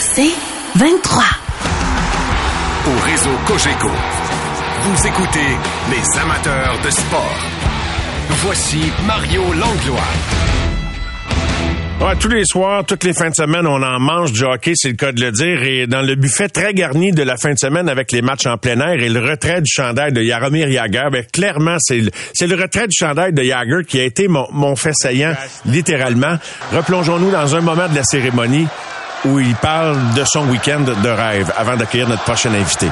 C'est 23. Au réseau Cogeco, vous écoutez les amateurs de sport. Voici Mario Langlois. Ouais, tous les soirs, toutes les fins de semaine, on en mange du hockey, c'est le cas de le dire. Et dans le buffet très garni de la fin de semaine avec les matchs en plein air et le retrait du chandail de Yaromir Yager, ben, clairement, c'est le, c'est le retrait du chandail de Yager qui a été mon, mon fait saillant, littéralement. Replongeons-nous dans un moment de la cérémonie où il parle de son week-end de rêve avant d'accueillir notre prochain invité.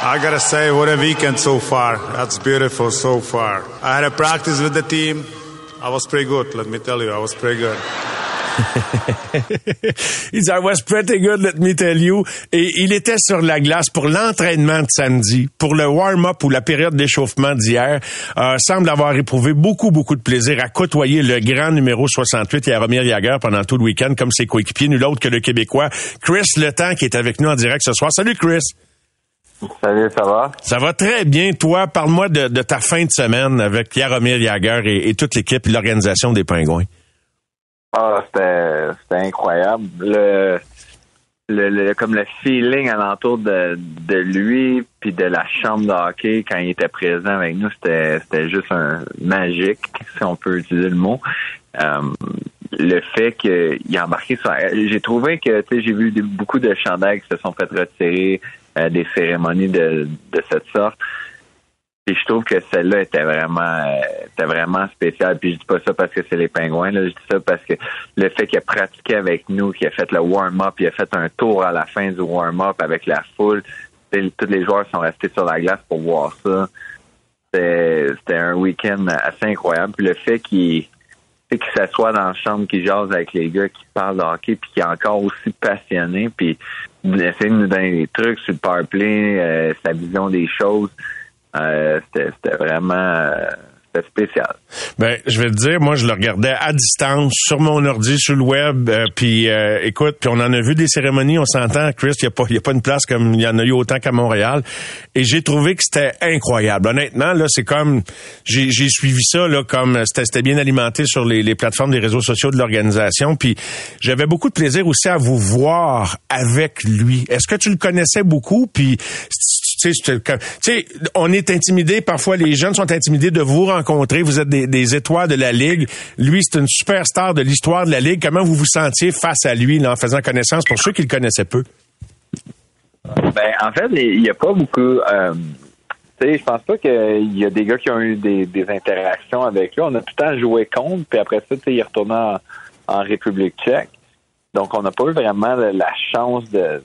I gotta say, what a weekend so far. That's beautiful so far. I had a practice with the team. I was pretty good, let me tell you. I was pretty good. il dit I was pretty good, let me tell you. Et il était sur la glace pour l'entraînement de samedi, pour le warm-up ou la période d'échauffement d'hier. Euh, semble avoir éprouvé beaucoup, beaucoup de plaisir à côtoyer le grand numéro 68, Yaromir Yager, pendant tout le week-end, comme ses coéquipiers, nul autre que le Québécois Chris Le Temps, qui est avec nous en direct ce soir. Salut Chris! Salut, ça va? Ça va très bien. Toi, parle-moi de, de, ta fin de semaine avec Yaromir Yager et, et toute l'équipe et l'organisation des Pingouins. Ah, c'était, c'était incroyable. Le, le, le, comme le feeling alentour de, de lui puis de la chambre de hockey quand il était présent avec nous, c'était, c'était juste un magique, si on peut utiliser le mot. Euh, le fait qu'il a embarqué sur... J'ai trouvé que, tu sais, j'ai vu beaucoup de chandails qui se sont fait retirer, euh, des cérémonies de, de cette sorte. Et je trouve que celle-là était vraiment euh, vraiment spéciale. Puis je dis pas ça parce que c'est les pingouins, je dis ça parce que le fait qu'il a pratiqué avec nous, qu'il a fait le warm-up, il a fait un tour à la fin du warm-up avec la foule. Tous les joueurs sont restés sur la glace pour voir ça. C'était un week-end assez incroyable. Puis le fait qu'il qu'il s'assoit dans la chambre, qu'il jase avec les gars, qui parle de hockey, puis qu'il est encore aussi passionné, puis essayer de nous donner des trucs sur le power play, euh, sa vision des choses. Euh, c'était vraiment euh, spécial. Ben, je vais te dire, moi, je le regardais à distance, sur mon ordi, sur le web, euh, puis euh, écoute, puis on en a vu des cérémonies, on s'entend, Chris, il n'y a, pas, y a pas une place comme il y en a eu autant qu'à Montréal, et j'ai trouvé que c'était incroyable. Honnêtement, là, c'est comme, j'ai suivi ça, là, comme, c'était bien alimenté sur les, les plateformes des réseaux sociaux de l'organisation, puis j'avais beaucoup de plaisir aussi à vous voir avec lui. Est-ce que tu le connaissais beaucoup, puis tu sais, on est intimidé, parfois les jeunes sont intimidés de vous rencontrer, vous êtes des, étoiles de la Ligue. Lui, c'est une superstar de l'histoire de la Ligue. Comment vous vous sentiez face à lui en faisant connaissance pour ceux qui le connaissaient peu? Ben, en fait, il n'y a pas beaucoup... Euh, tu sais, je pense pas qu'il y a des gars qui ont eu des, interactions avec lui. On a tout le temps joué contre, puis après ça, il est retourné en, République tchèque. Donc, on n'a pas eu vraiment la chance de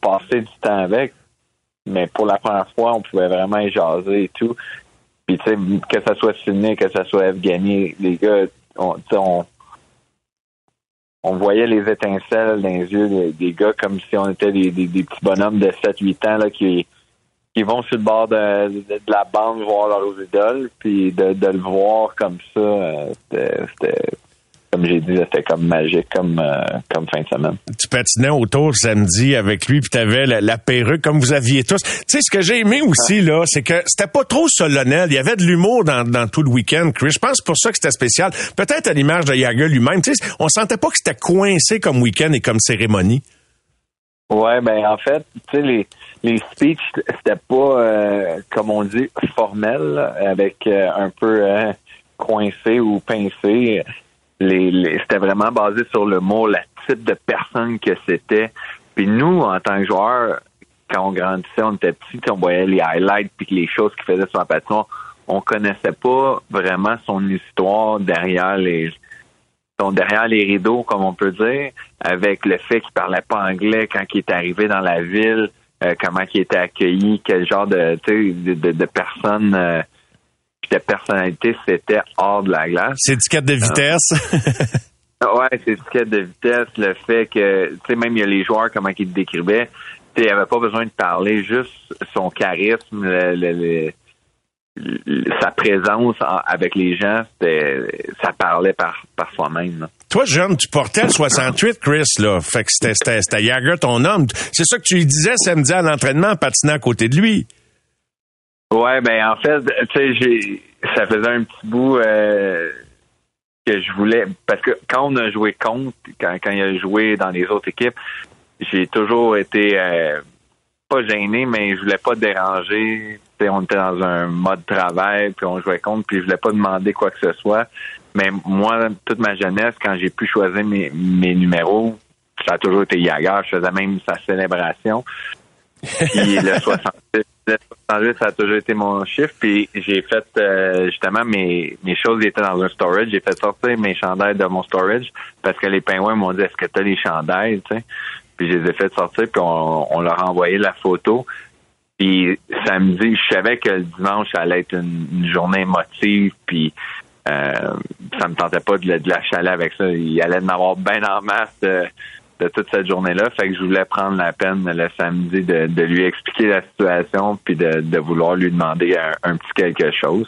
passer du temps avec mais pour la première fois, on pouvait vraiment y jaser et tout. Puis, tu sais, que ça soit Sydney, que ça soit Evgeny, les gars, on, on, voyait les étincelles dans les yeux des, gars comme si on était des, des, petits bonhommes de 7-8 ans là, qui, qui vont sur le bord de, de, la bande voir leurs idoles, puis de, de le voir comme ça, euh, c'était comme j'ai dit, c'était comme magique comme euh, comme fin de semaine. Tu patinais autour samedi avec lui, puis t'avais la, la perruque comme vous aviez tous. Tu sais, ce que j'ai aimé aussi là, c'est que c'était pas trop solennel. Il y avait de l'humour dans, dans tout le week-end. Chris, je pense pour ça que c'était spécial. Peut-être à l'image de Yager lui-même. Tu sais, on sentait pas que c'était coincé comme week-end et comme cérémonie. Ouais, ben en fait, tu sais les les speeches c'était pas euh, comme on dit formel avec euh, un peu coincé ou pincé les, c'était vraiment basé sur le mot, le type de personne que c'était. Puis nous, en tant que joueurs, quand on grandissait, on était petits, on voyait les highlights puis les choses qu'il faisait sur la patinoire. On connaissait pas vraiment son histoire derrière les derrière les rideaux, comme on peut dire, avec le fait qu'il parlait pas anglais quand il est arrivé dans la ville, euh, comment il était accueilli, quel genre de de, de, de personne euh, de personnalité, c'était hors de la glace. C'est étiquette de vitesse. Euh, ouais, c'est étiquette de vitesse. Le fait que, tu sais, même il y a les joueurs, comment ils te décrivaient, tu sais, il avait pas besoin de parler, juste son charisme, le, sa présence avec les gens, ça parlait par, par soi-même. Toi, jeune, tu portais le 68, Chris, là. Fait que c'était, c'était, Jagger, ton homme. C'est ça que tu lui disais samedi à l'entraînement en patinant à côté de lui. Ouais, ben en fait, tu sais, j'ai ça faisait un petit bout euh, que je voulais parce que quand on a joué contre, quand, quand il a joué dans les autres équipes, j'ai toujours été euh, pas gêné, mais je voulais pas déranger. T'sais, on était dans un mode travail, puis on jouait contre, puis je voulais pas demander quoi que ce soit. Mais moi, toute ma jeunesse, quand j'ai pu choisir mes, mes numéros, ça a toujours été Yager. Je faisais même sa célébration. Puis le 68, le 68, ça a toujours été mon chiffre. Puis j'ai fait euh, justement mes, mes choses étaient dans un storage. J'ai fait sortir mes chandails de mon storage parce que les pingouins m'ont dit est-ce que tu as les chandails, tu sais? Puis je les ai fait sortir, puis on, on leur a envoyé la photo. Puis samedi, je savais que le dimanche, ça allait être une, journée émotive, puis euh, ça me tentait pas de, de la avec ça. Il allait en avoir bien en masse de toute cette journée-là. Fait que je voulais prendre la peine le samedi de, de lui expliquer la situation puis de, de vouloir lui demander un, un petit quelque chose.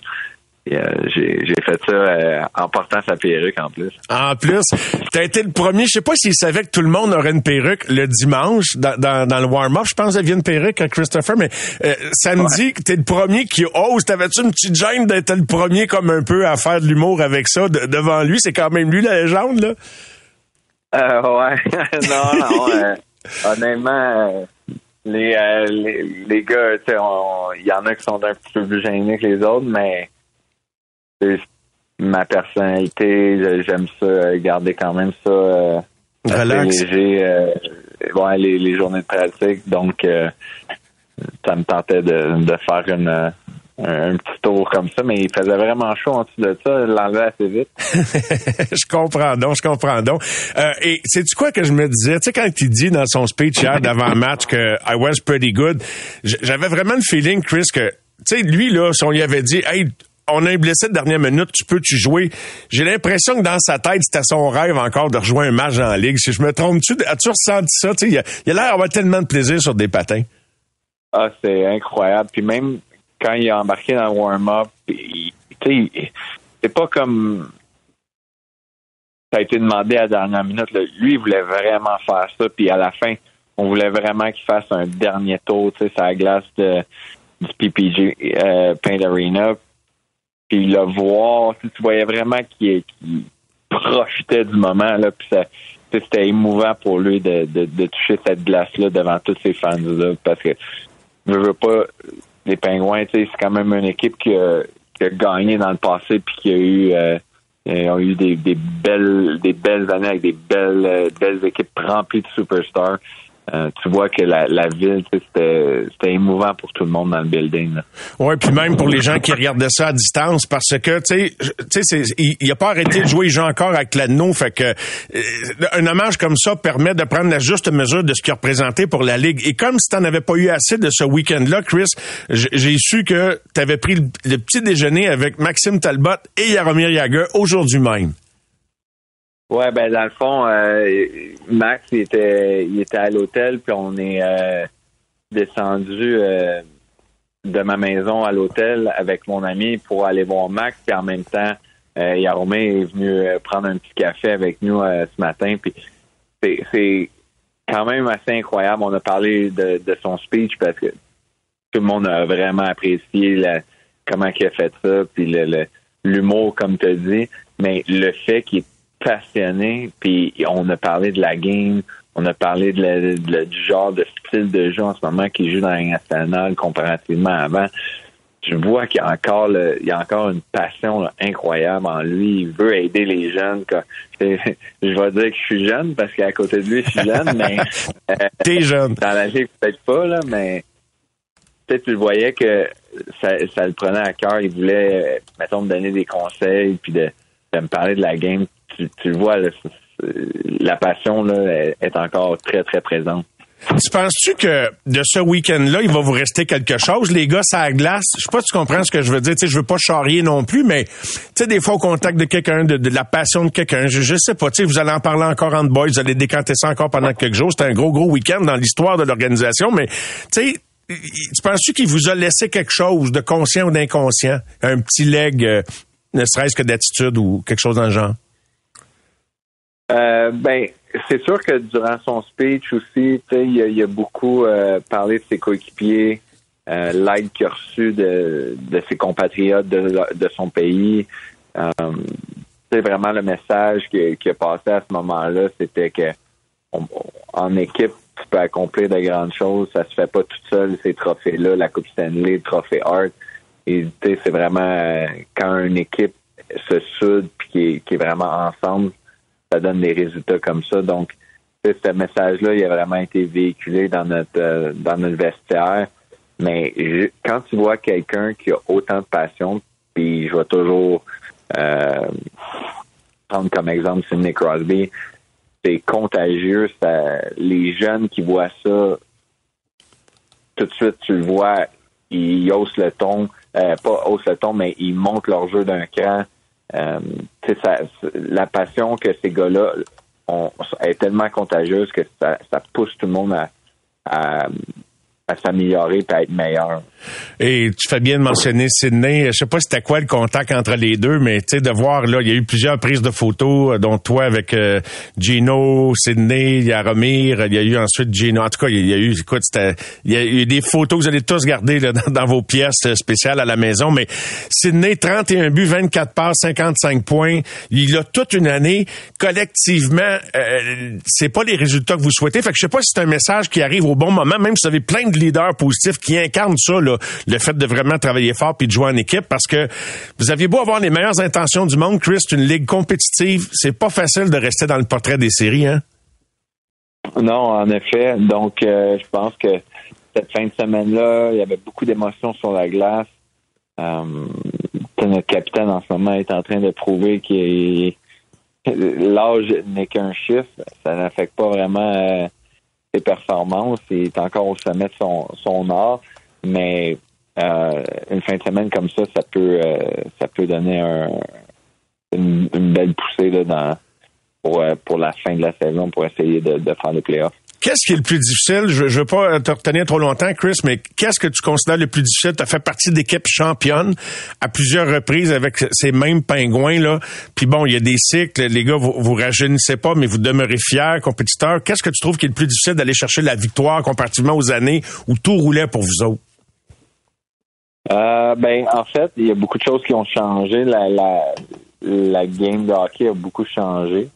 Euh, j'ai, j'ai fait ça euh, en portant sa perruque en plus. En plus, t'as été le premier. Je sais pas s'il savait que tout le monde aurait une perruque le dimanche dans, dans, dans le warm-up. Je pense qu'il y avait une perruque à Christopher, mais euh, samedi, ouais. t'es le premier qui ose. T'avais-tu une petite gêne d'être le premier comme un peu à faire de l'humour avec ça de, devant lui? C'est quand même lui la légende, là? Euh, ouais. non, non. euh, honnêtement, euh, les, euh, les, les gars, tu sais, il y en a qui sont un petit peu plus gênés que les autres, mais ma personnalité, j'aime ça, garder quand même ça euh, Relax. léger. Euh, ouais, les, les, journées de pratique. Donc, euh, ça me tentait de, de faire une, un, petit tour comme ça, mais il faisait vraiment chaud en dessous de ça. l'enlever assez vite. je comprends donc, je comprends donc. Euh, et c'est-tu quoi que je me disais? Tu sais, quand il dit dans son speech hier d'avant-match que I was pretty good, j'avais vraiment le feeling, Chris, que, tu sais, lui, là, si on lui avait dit, hey, on a un blessé de dernière minute, tu peux-tu jouer? J'ai l'impression que dans sa tête, c'était son rêve encore de rejoindre un match en ligue. Si je me trompe-tu, as-tu ressenti ça? Il a l'air d'avoir tellement de plaisir sur des patins. Ah, c'est incroyable. Puis même quand il a embarqué dans le warm-up, c'est pas comme ça a été demandé à la dernière minute. Lui, il voulait vraiment faire ça. Puis à la fin, on voulait vraiment qu'il fasse un dernier tour, tu sais, sur la glace de, du PPG euh, Paint Arena puis le voir, tu voyais vraiment qu'il profitait du moment, là, puis c'était émouvant pour lui de toucher cette glace-là devant tous ses fans-là, parce que je veux pas, les Pingouins, c'est quand même une équipe qui a, qui a, gagné dans le passé, puis qui a eu... Euh, ils ont eu des, des, belles des belles années avec des belles euh, belles équipes remplies de superstars. Euh, tu vois que la, la ville, c'était émouvant pour tout le monde dans le building. Oui, puis même pour les gens qui regardaient ça à distance, parce que, tu sais, il n'a pas arrêté de jouer, il joue encore avec l'anneau, fait que euh, un hommage comme ça permet de prendre la juste mesure de ce qu'il représentait pour la Ligue. Et comme si tu n'en avais pas eu assez de ce week-end-là, Chris, j'ai su que tu avais pris le, petit déjeuner avec Maxime Talbot et Yaromir Yager aujourd'hui même. Ouais, ben dans le fond, euh, Max il était il était à l'hôtel, puis on est euh, descendu euh, de ma maison à l'hôtel avec mon ami pour aller voir Max, puis en même temps, euh, Yaromé est venu prendre un petit café avec nous ce matin, puis c'est, c'est quand même assez incroyable. On a parlé de, de, son speech parce que tout le monde a vraiment apprécié la, comment il a fait ça, puis le, l'humour comme tu as dit, mais le fait qu'il passionné, puis on a parlé de la game, on a parlé de la, de, du genre de style de jeu en ce moment qui joue dans la nationale comparativement à avant. Je vois qu'il y a encore le, il y a encore une passion là, incroyable en lui. Il veut aider les jeunes. Je vais dire que je suis jeune parce qu'à côté de lui, je suis jeune, mais t'es jeune. Dans la ligue, peut-être pas là, mais peut-être tu le voyais que ça, ça le prenait à cœur. Il voulait, mettons, me donner des conseils puis de, de me parler de la game tu, tu vois, la passion là, est encore très, très présente. Tu penses-tu que de ce week-end-là, il va vous rester quelque chose? Les gars, ça glace. Je sais pas si tu comprends ce que je veux dire. Tu sais, je veux pas charrier non plus, mais tu sais, des fois, au contact de quelqu'un, de, de, la passion de quelqu'un, je, je sais pas. Tu sais, vous allez en parler encore en boys, vous allez décanter ça encore pendant quelques jours. C'était un gros, gros week-end dans l'histoire de l'organisation, mais tu sais, tu penses-tu qu'il vous a laissé quelque chose de conscient ou d'inconscient? Un petit leg, euh, ne serait-ce que d'attitude ou quelque chose dans le genre? Euh, ben, c'est sûr que durant son speech aussi, il a, il a beaucoup euh, parlé de ses coéquipiers, euh, l'aide qu'il a reçue de, de, ses compatriotes de, de son pays. C'est vraiment le message qui, a passé à ce moment-là, c'était que en équipe, tu peux accomplir de grandes choses. Ça se fait pas tout seul, ces trophées-là, la Coupe Stanley, le trophée Hart. Et c'est vraiment quand une équipe se soude puis qui est vraiment ensemble, ça donne des résultats comme ça. Donc, ce message-là, il a vraiment été véhiculé dans notre euh, dans notre vestiaire. Mais quand tu vois quelqu'un qui a autant de passion, puis je vais toujours euh, prendre comme exemple Sidney Crosby, c'est contagieux. les jeunes qui voient ça, tout de suite, tu le vois, ils haussent le ton, euh, pas haussent le ton, mais ils montent leur jeu d'un cran. Euh, ça, la passion que ces gars-là ont est tellement contagieuse que ça, ça pousse tout le monde à, à, à s'améliorer et à être meilleur. Et tu fais bien de mentionner Sydney. Je sais pas c'était quoi le contact entre les deux, mais tu sais de voir là, il y a eu plusieurs prises de photos, euh, dont toi avec euh, Gino, Sydney, il y a Romir, il y a eu ensuite Gino. En tout cas, il y a eu, écoute, il y a eu des photos que vous allez tous garder là, dans, vos pièces euh, spéciales à la maison. Mais Sydney, 31 buts, 24 passes, 55 points. Il a toute une année collectivement. Euh, c'est pas les résultats que vous souhaitez. Fait que je sais pas si c'est un message qui arrive au bon moment, même si vous avez plein de leaders positifs qui incarnent ça. Là, le fait de vraiment travailler fort puis de jouer en équipe parce que vous aviez beau avoir les meilleures intentions du monde, Chris, une ligue compétitive, c'est pas facile de rester dans le portrait des séries, hein? Non, en effet. Donc, euh, je pense que cette fin de semaine-là, il y avait beaucoup d'émotions sur la glace. Euh, notre capitaine en ce moment est en train de prouver que l'âge n'est qu'un chiffre. Ça n'affecte pas vraiment euh, ses performances. Il est encore au sommet de son, son art mais euh, une fin de semaine comme ça, ça peut euh, ça peut donner une, belle poussée là, dans, pour, euh, pour la fin de la saison pour essayer de, faire le playoff. Qu'est-ce qui est le plus difficile? Je ne veux pas te retenir trop longtemps, Chris, mais qu'est-ce que tu considères le plus difficile? Tu as fait partie d'équipes championnes à plusieurs reprises avec ces mêmes pingouins, là. Puis bon, il y a des cycles, les gars, vous, vous rajeunissez pas, mais vous demeurez fiers, compétiteurs. Qu'est-ce que tu trouves qui est le plus difficile d'aller chercher la victoire comparativement aux années où tout roulait pour vous autres? Euh, ben, en fait, il y a beaucoup de choses qui ont changé. La game de hockey a beaucoup changé.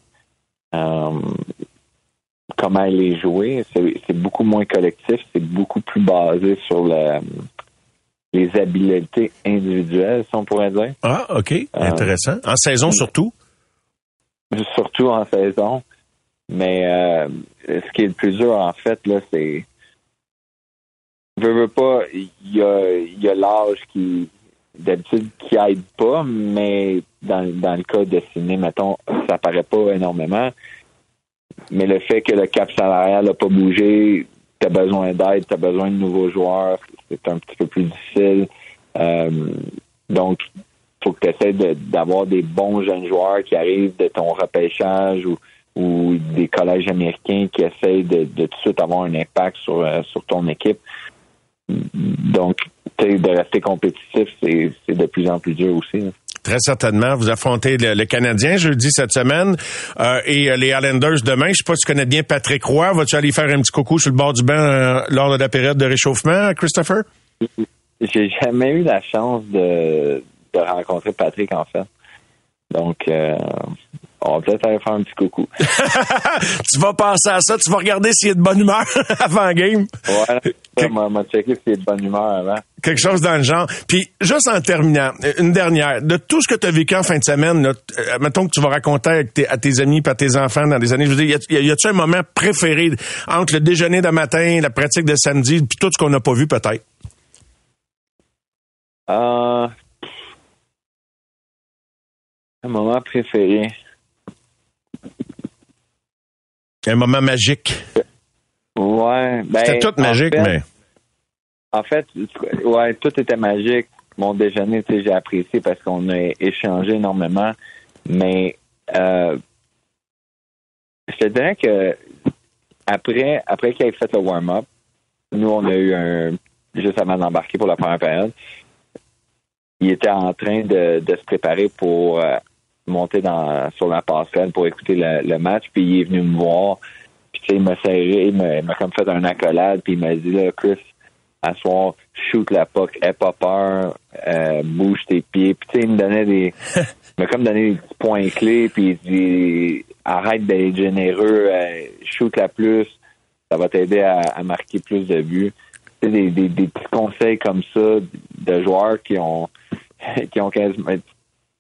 Euh, comment elle est jouée, c'est beaucoup moins collectif, c'est beaucoup plus basé sur le, les habiletés individuelles, si on pourrait dire. Ah, OK. Euh, Intéressant. En saison surtout? Surtout en saison. Mais euh, ce qui est le plus dur, en fait, là, c'est veux, veux pas, il y a, y a l'âge qui, d'habitude, qui aide pas, mais dans, dans le cas de ciné, mettons, ça paraît pas énormément. Mais le fait que le cap salarial n'a pas bougé, tu as besoin d'aide, tu as besoin de nouveaux joueurs, c'est un petit peu plus difficile. Euh, donc, faut que tu essaies d'avoir des bons jeunes joueurs qui arrivent de ton repêchage ou, des collèges américains qui essayent de, de tout de suite avoir un impact sur, euh, sur ton équipe. Donc, de rester compétitif, c'est de plus en plus dur aussi. Très certainement. Vous affrontez le, Canadien jeudi cette semaine euh, et euh, les Islanders demain. Je sais pas si tu connais bien Patrick Roy. Vas-tu aller faire un petit coucou sur le bord du banc euh, lors de la période de réchauffement, Christopher? J'ai jamais eu la chance de, de rencontrer Patrick, en fait. Donc, on va peut-être aller faire un petit coucou. tu vas penser à ça, tu vas regarder s'il est de bonne humeur avant le game. Ouais, on va checker s'il est de bonne humeur avant. Quelque chose dans le genre. Puis, juste en terminant, une dernière. De tout ce que tu as vécu en fin de semaine, là, euh, mettons que tu vas raconter à tes amis et à tes enfants dans des années, je veux dire, y a-tu un moment préféré entre le déjeuner de matin, la pratique de samedi, puis tout ce qu'on n'a pas vu peut-être? Euh, un moment préféré. Un moment magique. Ouais. Ben, C'était tout magique, mais. En fait, ouais, tout était magique. Mon déjeuner, tu sais, j'ai apprécié parce qu'on a échangé énormément. Mais euh, je te dirais que après, après qu'il ait fait le warm-up, nous, on a eu un. Juste avant d'embarquer pour la première période, il était en train de, de se préparer pour euh, monté dans, sur la passerelle pour écouter le, match, puis il est venu me voir. Puis il m'a serré, il m'a comme fait un accolade, puis il m'a dit là, Chris, à soir, shoot la puck, aie pas peur, euh, bouge tes pieds. Puis tu sais, il me donnait des, il m'a comme donné des petits points clés, puis il dit arrête d'être généreux, euh, shoot la plus, ça va t'aider à, à marquer plus de buts. Tu sais, des, des, des petits conseils comme ça de joueurs qui ont qui ont quasiment tu sais,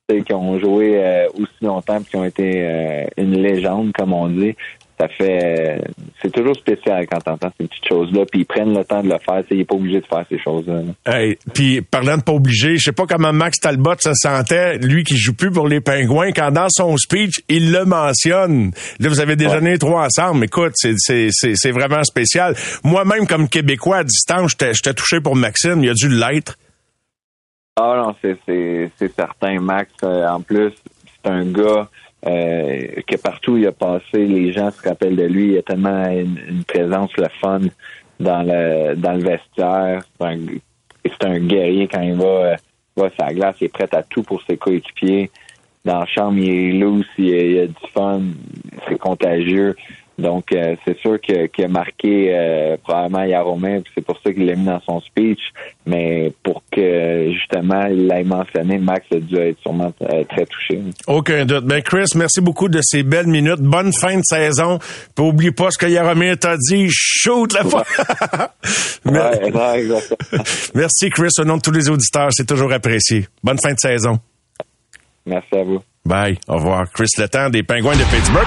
qui ont joué euh, aussi longtemps puis qui ont été euh, une légende, comme on dit. Ça fait c'est toujours spécial quand t'entends ces petites choses-là, puis ils prennent le temps de le faire. Il pas obligé de faire ces choses-là. là. Hey, puis parlant de pas obligé, je sais pas comment Max Talbot se sentait, lui qui joue plus pour les Pingouins, quand dans son speech, il le mentionne. Là, vous avez déjeuné les trois ensemble. Écoute, c'est, c'est, c'est, c'est vraiment spécial. Moi-même, comme Québécois à distance, j'étais, j'étais touché pour Maxime. Il a dû l'être. Ah non, c'est certain, Max. euh, en plus, c'est un gars euh, que partout il a passé, les gens se rappellent de lui. Il a tellement une, présence, le fun dans le dans le vestiaire. C'est un, c'est un guerrier quand il va euh, va sur la glace. Il est prêt à tout pour ses coéquipiers. Dans la chambre, il est loose, il, il a du fun, c'est contagieux. Donc, euh, c'est sûr qu'il a marqué euh, probablement Yaromir, puis c'est pour ça qu'il l'a mis dans son speech. Mais pour que, justement, il l'ait mentionné, Max a dû être sûrement euh, très touché. Aucun doute. Ben Chris, merci beaucoup de ces belles minutes. Bonne fin de saison. Puis oublie pas ce que Yaromir t'a dit. Shoot la fois. Ouais, ouais, exactement. Merci Chris, au nom de tous les auditeurs, c'est toujours apprécié. Bonne fin de saison. Merci à vous. Bye. Au revoir. Chris Letang des Pingouins de Pittsburgh.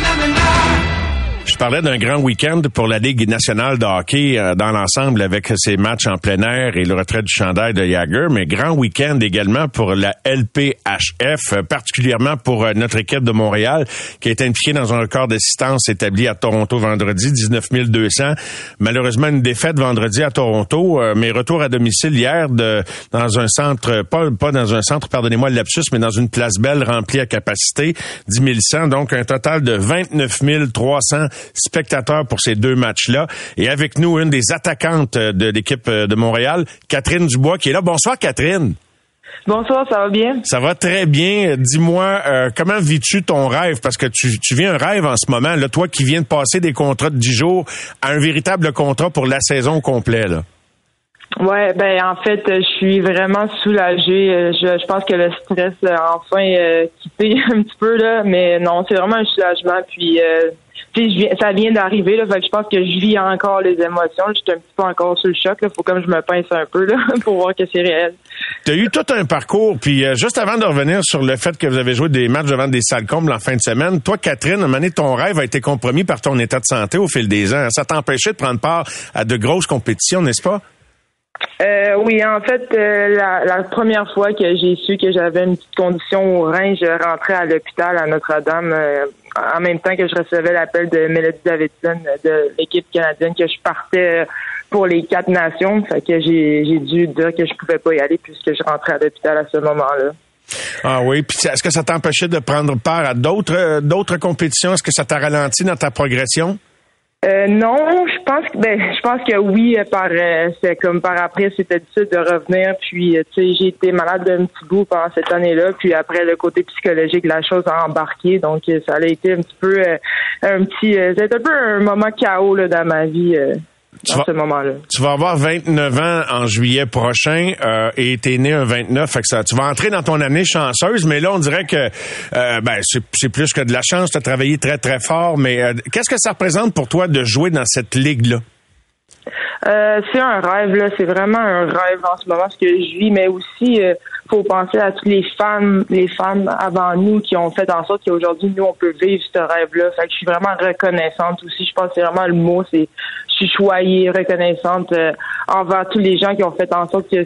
Je parlais d'un grand week-end pour la Ligue nationale de hockey euh, dans l'ensemble avec ses matchs en plein air et le retrait du chandail de Jagger, mais grand week-end également pour la LPHF, euh, particulièrement pour euh, notre équipe de Montréal qui a été impliquée dans un record d'assistance établi à Toronto vendredi, 19 200. Malheureusement, une défaite vendredi à Toronto, mais retour à domicile hier de, dans un centre, pas, pas dans un centre, pardonnez-moi le lapsus, mais dans une place belle remplie à capacité, 10 100, donc un total de 29 300 spectateurs pour ces deux matchs-là. Et avec nous, une des attaquantes euh, de l'équipe euh, de Montréal, Catherine Dubois, qui est là. Bonsoir, Catherine. Bonsoir, ça va bien? Ça va très bien. Dis-moi, euh, comment vis-tu ton rêve? Parce que tu, tu vis un rêve en ce moment, là, toi qui viens de passer des contrats de 10 jours à un véritable contrat pour la saison au complet. Là. Ouais, ben en fait, je suis vraiment soulagée. Je, je pense que le stress a enfin euh, quitté un petit peu là, mais non, c'est vraiment un soulagement. Puis, euh, je ça vient d'arriver là, fait que je pense que je vis encore les émotions. Je suis un petit peu encore sous le choc. Là, faut comme je me pince un peu là pour voir que c'est réel. Tu as eu tout un parcours, puis euh, juste avant de revenir sur le fait que vous avez joué des matchs devant des salles combles en fin de semaine, toi, Catherine, à un moment donné, ton rêve a été compromis par ton état de santé au fil des ans. Ça t'empêchait de prendre part à de grosses compétitions, n'est-ce pas? Euh, oui, en fait, euh, la, la première fois que j'ai su que j'avais une petite condition au rein, je rentrais à l'hôpital à Notre-Dame euh, en même temps que je recevais l'appel de Mélodie Davidson de l'équipe canadienne que je partais euh, pour les quatre nations. Fait que j'ai j'ai dû dire que je pouvais pas y aller puisque je rentrais à l'hôpital à ce moment-là. Ah oui, puis est-ce que ça t'empêchait de prendre part à d'autres euh, d'autres compétitions? Est-ce que ça t'a ralenti dans ta progression? Euh, non, je pense que ben je pense que oui euh, par euh, c'est comme par après c'était difficile de revenir puis euh, tu sais j'ai été malade d'un petit bout pendant cette année-là puis après le côté psychologique la chose a embarqué donc euh, ça a été un petit peu un petit c'était un peu un moment chaos là dans ma vie Tu vas- ce moment-là. Tu vas avoir 29 ans en juillet prochain euh, et t'es né un 29, fait que ça, tu vas entrer dans ton année chanceuse, mais là on dirait que euh, ben c'est, c'est plus que de la chance, tu as travaillé très très fort, mais euh, qu'est-ce que ça représente pour toi de jouer dans cette ligue-là? C'est un rêve, là. C'est vraiment un rêve en ce moment, ce que je vis, mais aussi, faut penser à tous les fans, les fans avant nous qui ont fait en sorte qu'aujourd'hui, nous, on peut vivre ce rêve-là. Fait que je suis vraiment reconnaissante aussi. Je pense que c'est vraiment le mot, c'est, suis choyée, reconnaissante euh, envers tous les gens qui ont fait en sorte que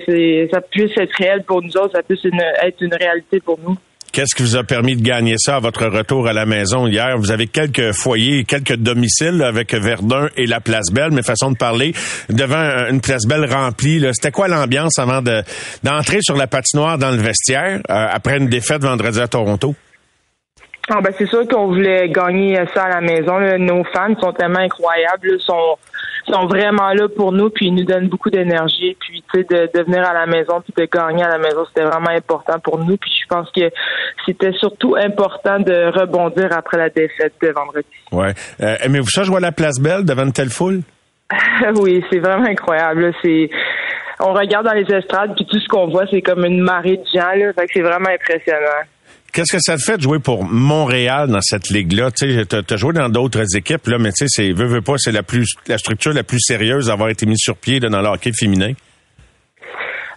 ça puisse être réel pour nous autres, ça puisse une- être une réalité pour nous. Qu'est-ce qui vous a permis de gagner ça à votre retour à la maison hier? Vous avez quelques foyers, quelques domiciles avec Verdun et la Place Belle, mais façon de parler, devant une Place Belle remplie. C'était quoi l'ambiance avant de, d'entrer sur la patinoire dans le vestiaire euh, après une défaite vendredi à Toronto? Ah ben c'est sûr qu'on voulait gagner ça à la maison. Nos fans sont tellement incroyables, sont sont vraiment là pour nous, puis ils nous donnent beaucoup d'énergie. Puis tu sais de, de venir à la maison puis de gagner à la maison, c'était vraiment important pour nous. Puis je pense que c'était surtout important de rebondir après la défaite de vendredi. Ouais. Euh, Aimez-vous ça jouer à la Place Belle devant une telle foule? oui, c'est vraiment incroyable. C'est on regarde dans les estrades puis tout ce qu'on voit, c'est comme une marée de gens là. Fait que c'est vraiment impressionnant. Qu'est-ce que ça te fait de jouer pour Montréal dans cette ligue-là? Tu as, joué dans d'autres équipes, là, mais tu sais, c'est, veux, veux pas, c'est la plus, la structure la plus sérieuse à avoir été mise sur pied dans le hockey féminin.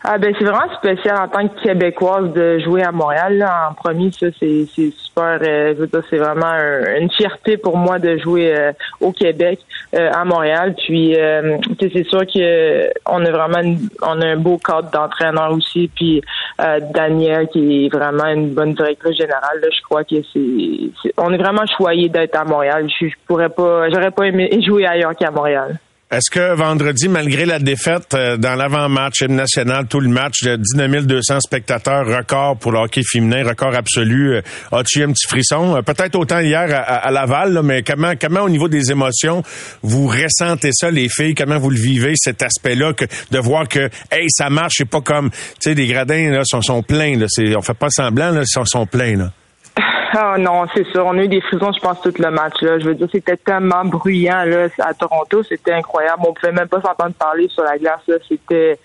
Ah ben c'est vraiment spécial en tant que québécoise de jouer à Montréal. Là. En premier, ça c'est super. Euh, c'est vraiment une fierté pour moi de jouer euh, au Québec, euh, à Montréal. Puis c'est sûr que on a vraiment on a un beau cadre d'entraîneur aussi. Puis Daniel qui est vraiment une bonne directrice générale. Là, je crois que c'est on est vraiment choyé d'être à Montréal. Je, je pourrais pas, j'aurais pas aimé jouer ailleurs qu'à Montréal. Est-ce que vendredi, malgré la défaite euh, dans l'avant-match national, tout le match, de 19 200 spectateurs, record pour le hockey féminin, record absolu, euh, as-tu un petit frisson? Euh, peut-être autant hier à, Laval, mais comment, comment au niveau des émotions, vous ressentez ça, les filles? Comment vous le vivez, cet aspect-là, de voir que, hey, ça marche, c'est pas comme, tu sais, les gradins là, sont, sont pleins. Là, on fait pas semblant, là, ils sont, sont pleins. Là. Ah non, c'est sûr. On a eu des frissons, je pense, tout le match. Là. Je veux dire, c'était tellement bruyant là, à Toronto, c'était incroyable. On pouvait même pas s'entendre parler sur la glace. Là. C'était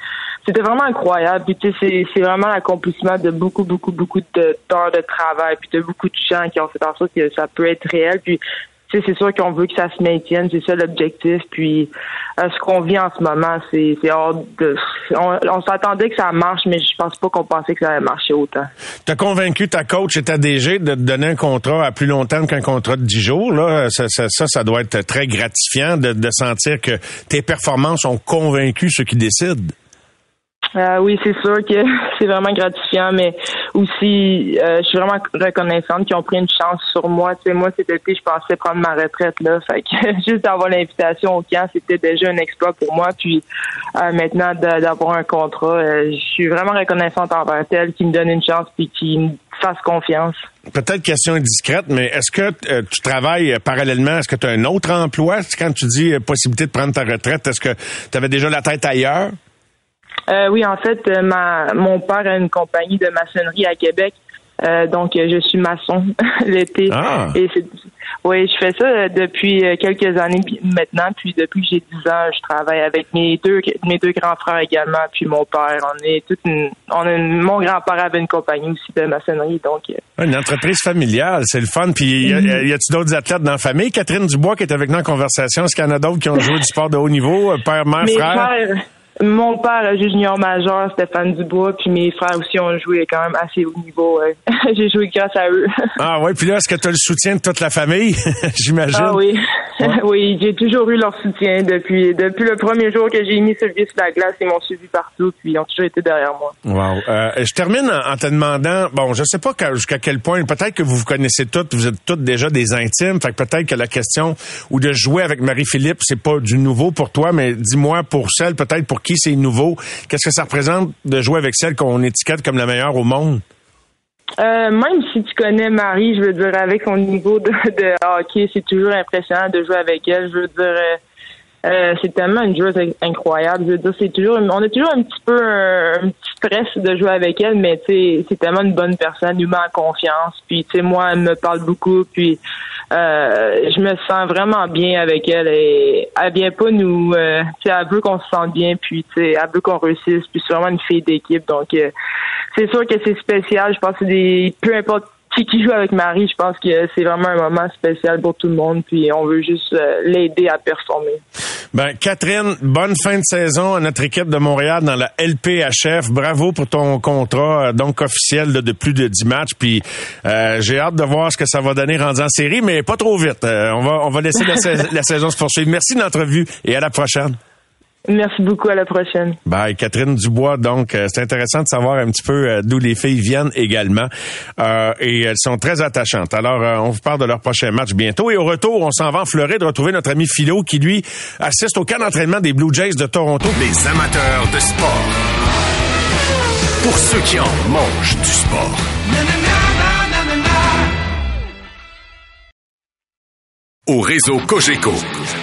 c'était vraiment incroyable. Puis tu sais, c'est vraiment l'accomplissement de beaucoup, beaucoup, beaucoup de temps de travail, puis de beaucoup de gens qui ont fait en sorte que ça peut être réel. Puis c'est sûr qu'on veut que ça se maintienne, c'est ça l'objectif. Puis euh, ce qu'on vit en ce moment, c'est hors de. On, s'attendait que ça marche, mais je pense pas qu'on pensait que ça allait marcher autant. T'as convaincu ta coach et ta DG de te donner un contrat à plus longtemps qu'un contrat de 10 jours. Là, ça, ça, doit être très gratifiant de sentir que tes performances ont convaincu ceux qui décident. Euh, oui, c'est sûr que c'est vraiment gratifiant, mais aussi, euh, je suis vraiment reconnaissante qu'ils ont pris une chance sur moi. Tu sais, moi, cet été, je pensais prendre ma retraite, là. Fait que juste d'avoir l'invitation au camp, c'était déjà un exploit pour moi. Puis euh, maintenant, d'avoir un contrat, je suis vraiment reconnaissante envers elle qui me donne une chance puis qui me fasse confiance. Peut-être question indiscrète, mais est-ce que tu travailles parallèlement? Est-ce que tu as un autre emploi? Quand tu dis possibilité de prendre ta retraite, est-ce que tu avais déjà la tête ailleurs? Euh, oui, en fait, euh, ma, mon père a une compagnie de maçonnerie à Québec. Euh, donc, je suis maçon l'été. Ah. Et oui, je fais ça depuis quelques années maintenant. Puis depuis que j'ai 10 ans, je travaille avec mes deux mes deux grands frères également, puis mon père. On est toute une, on mon grand-père avait une compagnie aussi de maçonnerie, donc. Une entreprise familiale, c'est le fun. Puis y, a, t il d'autres athlètes dans la famille? Catherine Dubois qui est avec nous en conversation. Est-ce qu'il y en a d'autres qui ont joué du sport de haut niveau, père, mère, frère? Mon père a junior majeur, Stéphane Dubois, puis mes frères aussi ont joué quand même assez haut niveau. J'ai joué grâce à eux. ah oui, puis là, est-ce que tu as le soutien de toute la famille, j'imagine? Ah oui. oui, j'ai toujours eu leur soutien depuis depuis le premier jour que j'ai mis ce le sur la glace. Ils m'ont suivi partout, puis ils ont toujours été derrière moi. Wow. Euh, je termine en, te demandant, bon, je sais pas jusqu'à quel point, peut-être que vous vous connaissez toutes, vous êtes toutes déjà des intimes, fait que peut-être que la question ou de jouer avec Marie-Philippe, c'est pas du nouveau pour toi, mais dis-moi pour celle, peut-être pour qui c'est nouveau? Qu'est-ce que ça représente de jouer avec celle qu'on étiquette comme la meilleure au monde? Euh, même si tu connais Marie, je veux dire, avec son niveau de, hockey, c'est toujours impressionnant de jouer avec elle. Je veux dire, euh, c'est tellement une joueuse incroyable. Je veux dire, c'est toujours, on a toujours un petit peu un, petit stress de jouer avec elle, mais tu c'est tellement une bonne personne, humain en confiance. Puis tu sais, moi, elle me parle beaucoup. Puis euh, je me sens vraiment bien avec elle et elle vient pas nous euh, elle veut qu'on se sente bien puis tu sais elle veut qu'on réussisse puis c'est vraiment une fille d'équipe donc euh, c'est sûr que c'est spécial je pense que des peu importe qui qui joue avec Marie, je pense que c'est vraiment un moment spécial pour tout le monde, puis on veut juste euh, l'aider à performer. Ben, Catherine, bonne fin de saison à notre équipe de Montréal dans la LPHF. Bravo pour ton contrat, euh, donc officiel de plus de 10 matchs. Puis euh, j'ai hâte de voir ce que ça va donner rendu en série, mais pas trop vite. on va on va laisser la, la saison se poursuivre. Merci de l'entrevue et à la prochaine. Merci beaucoup. À la prochaine. Bye. Catherine Dubois. Donc, euh, c'est intéressant de savoir un petit peu euh, d'où les filles viennent également. Euh, et elles sont très attachantes. Alors, on vous parle de leur prochain match bientôt. Et au retour, on s'en va en Floride retrouver notre ami Philo qui, lui, assiste au camp d'entraînement des Blue Jays de Toronto. Les amateurs de sport. Pour ceux qui en mangent du sport. Au réseau Cogeco,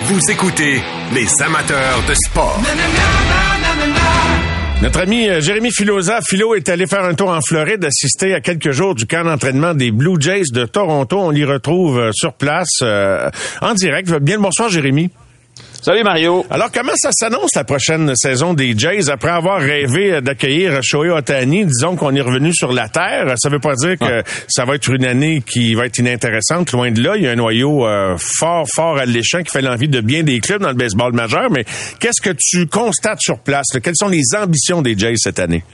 vous écoutez les amateurs de sport. Notre ami euh, Jérémy Filosa, Philo est allé faire un tour en Floride, assister à quelques jours du camp d'entraînement des Blue Jays de Toronto. On l'y retrouve euh, sur place euh, en direct. Bien le bonsoir, Jérémy. Salut Mario. Alors, comment ça s'annonce la prochaine saison des Jays? Après avoir rêvé d'accueillir Shohei Otani? Disons qu'on est revenu sur la Terre. Ça veut pas dire que ça va être une année qui va être inintéressante. Loin de là, il y a un noyau euh, fort, fort alléchant qui fait l'envie de bien des clubs dans le baseball majeur. Mais qu'est-ce que tu constates sur place? Quelles sont les ambitions des Jays cette année?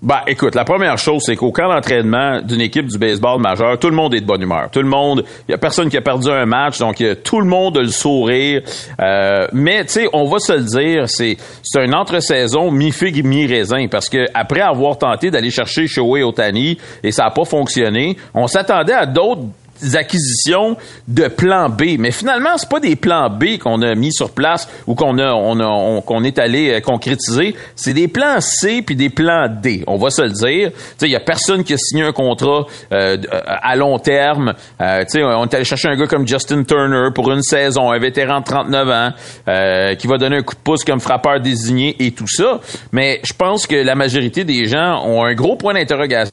Bah, écoute, la première chose, c'est qu'au camp d'entraînement d'une équipe du baseball majeur, tout le monde est de bonne humeur. Tout le monde, il y a personne qui a perdu un match, donc tout le monde a le sourire. Euh, mais tu sais, on va se le dire, c'est c'est un entre-saison mi-figue mi-raisin parce que après avoir tenté d'aller chercher Shohei Otani et ça n'a pas fonctionné, on s'attendait à d'autres acquisitions de plan B. Mais finalement, c'est pas des plans B qu'on a mis sur place ou qu'on a, on a, qu'on est allé euh, concrétiser. C'est des plans C puis des plans D. On va se le dire. Il y a personne qui a signé un contrat euh, à long terme. Euh, on est allé chercher un gars comme Justin Turner pour une saison, un vétéran de 39 ans euh, qui va donner un coup de pouce comme frappeur désigné et tout ça. Mais je pense que la majorité des gens ont un gros point d'interrogation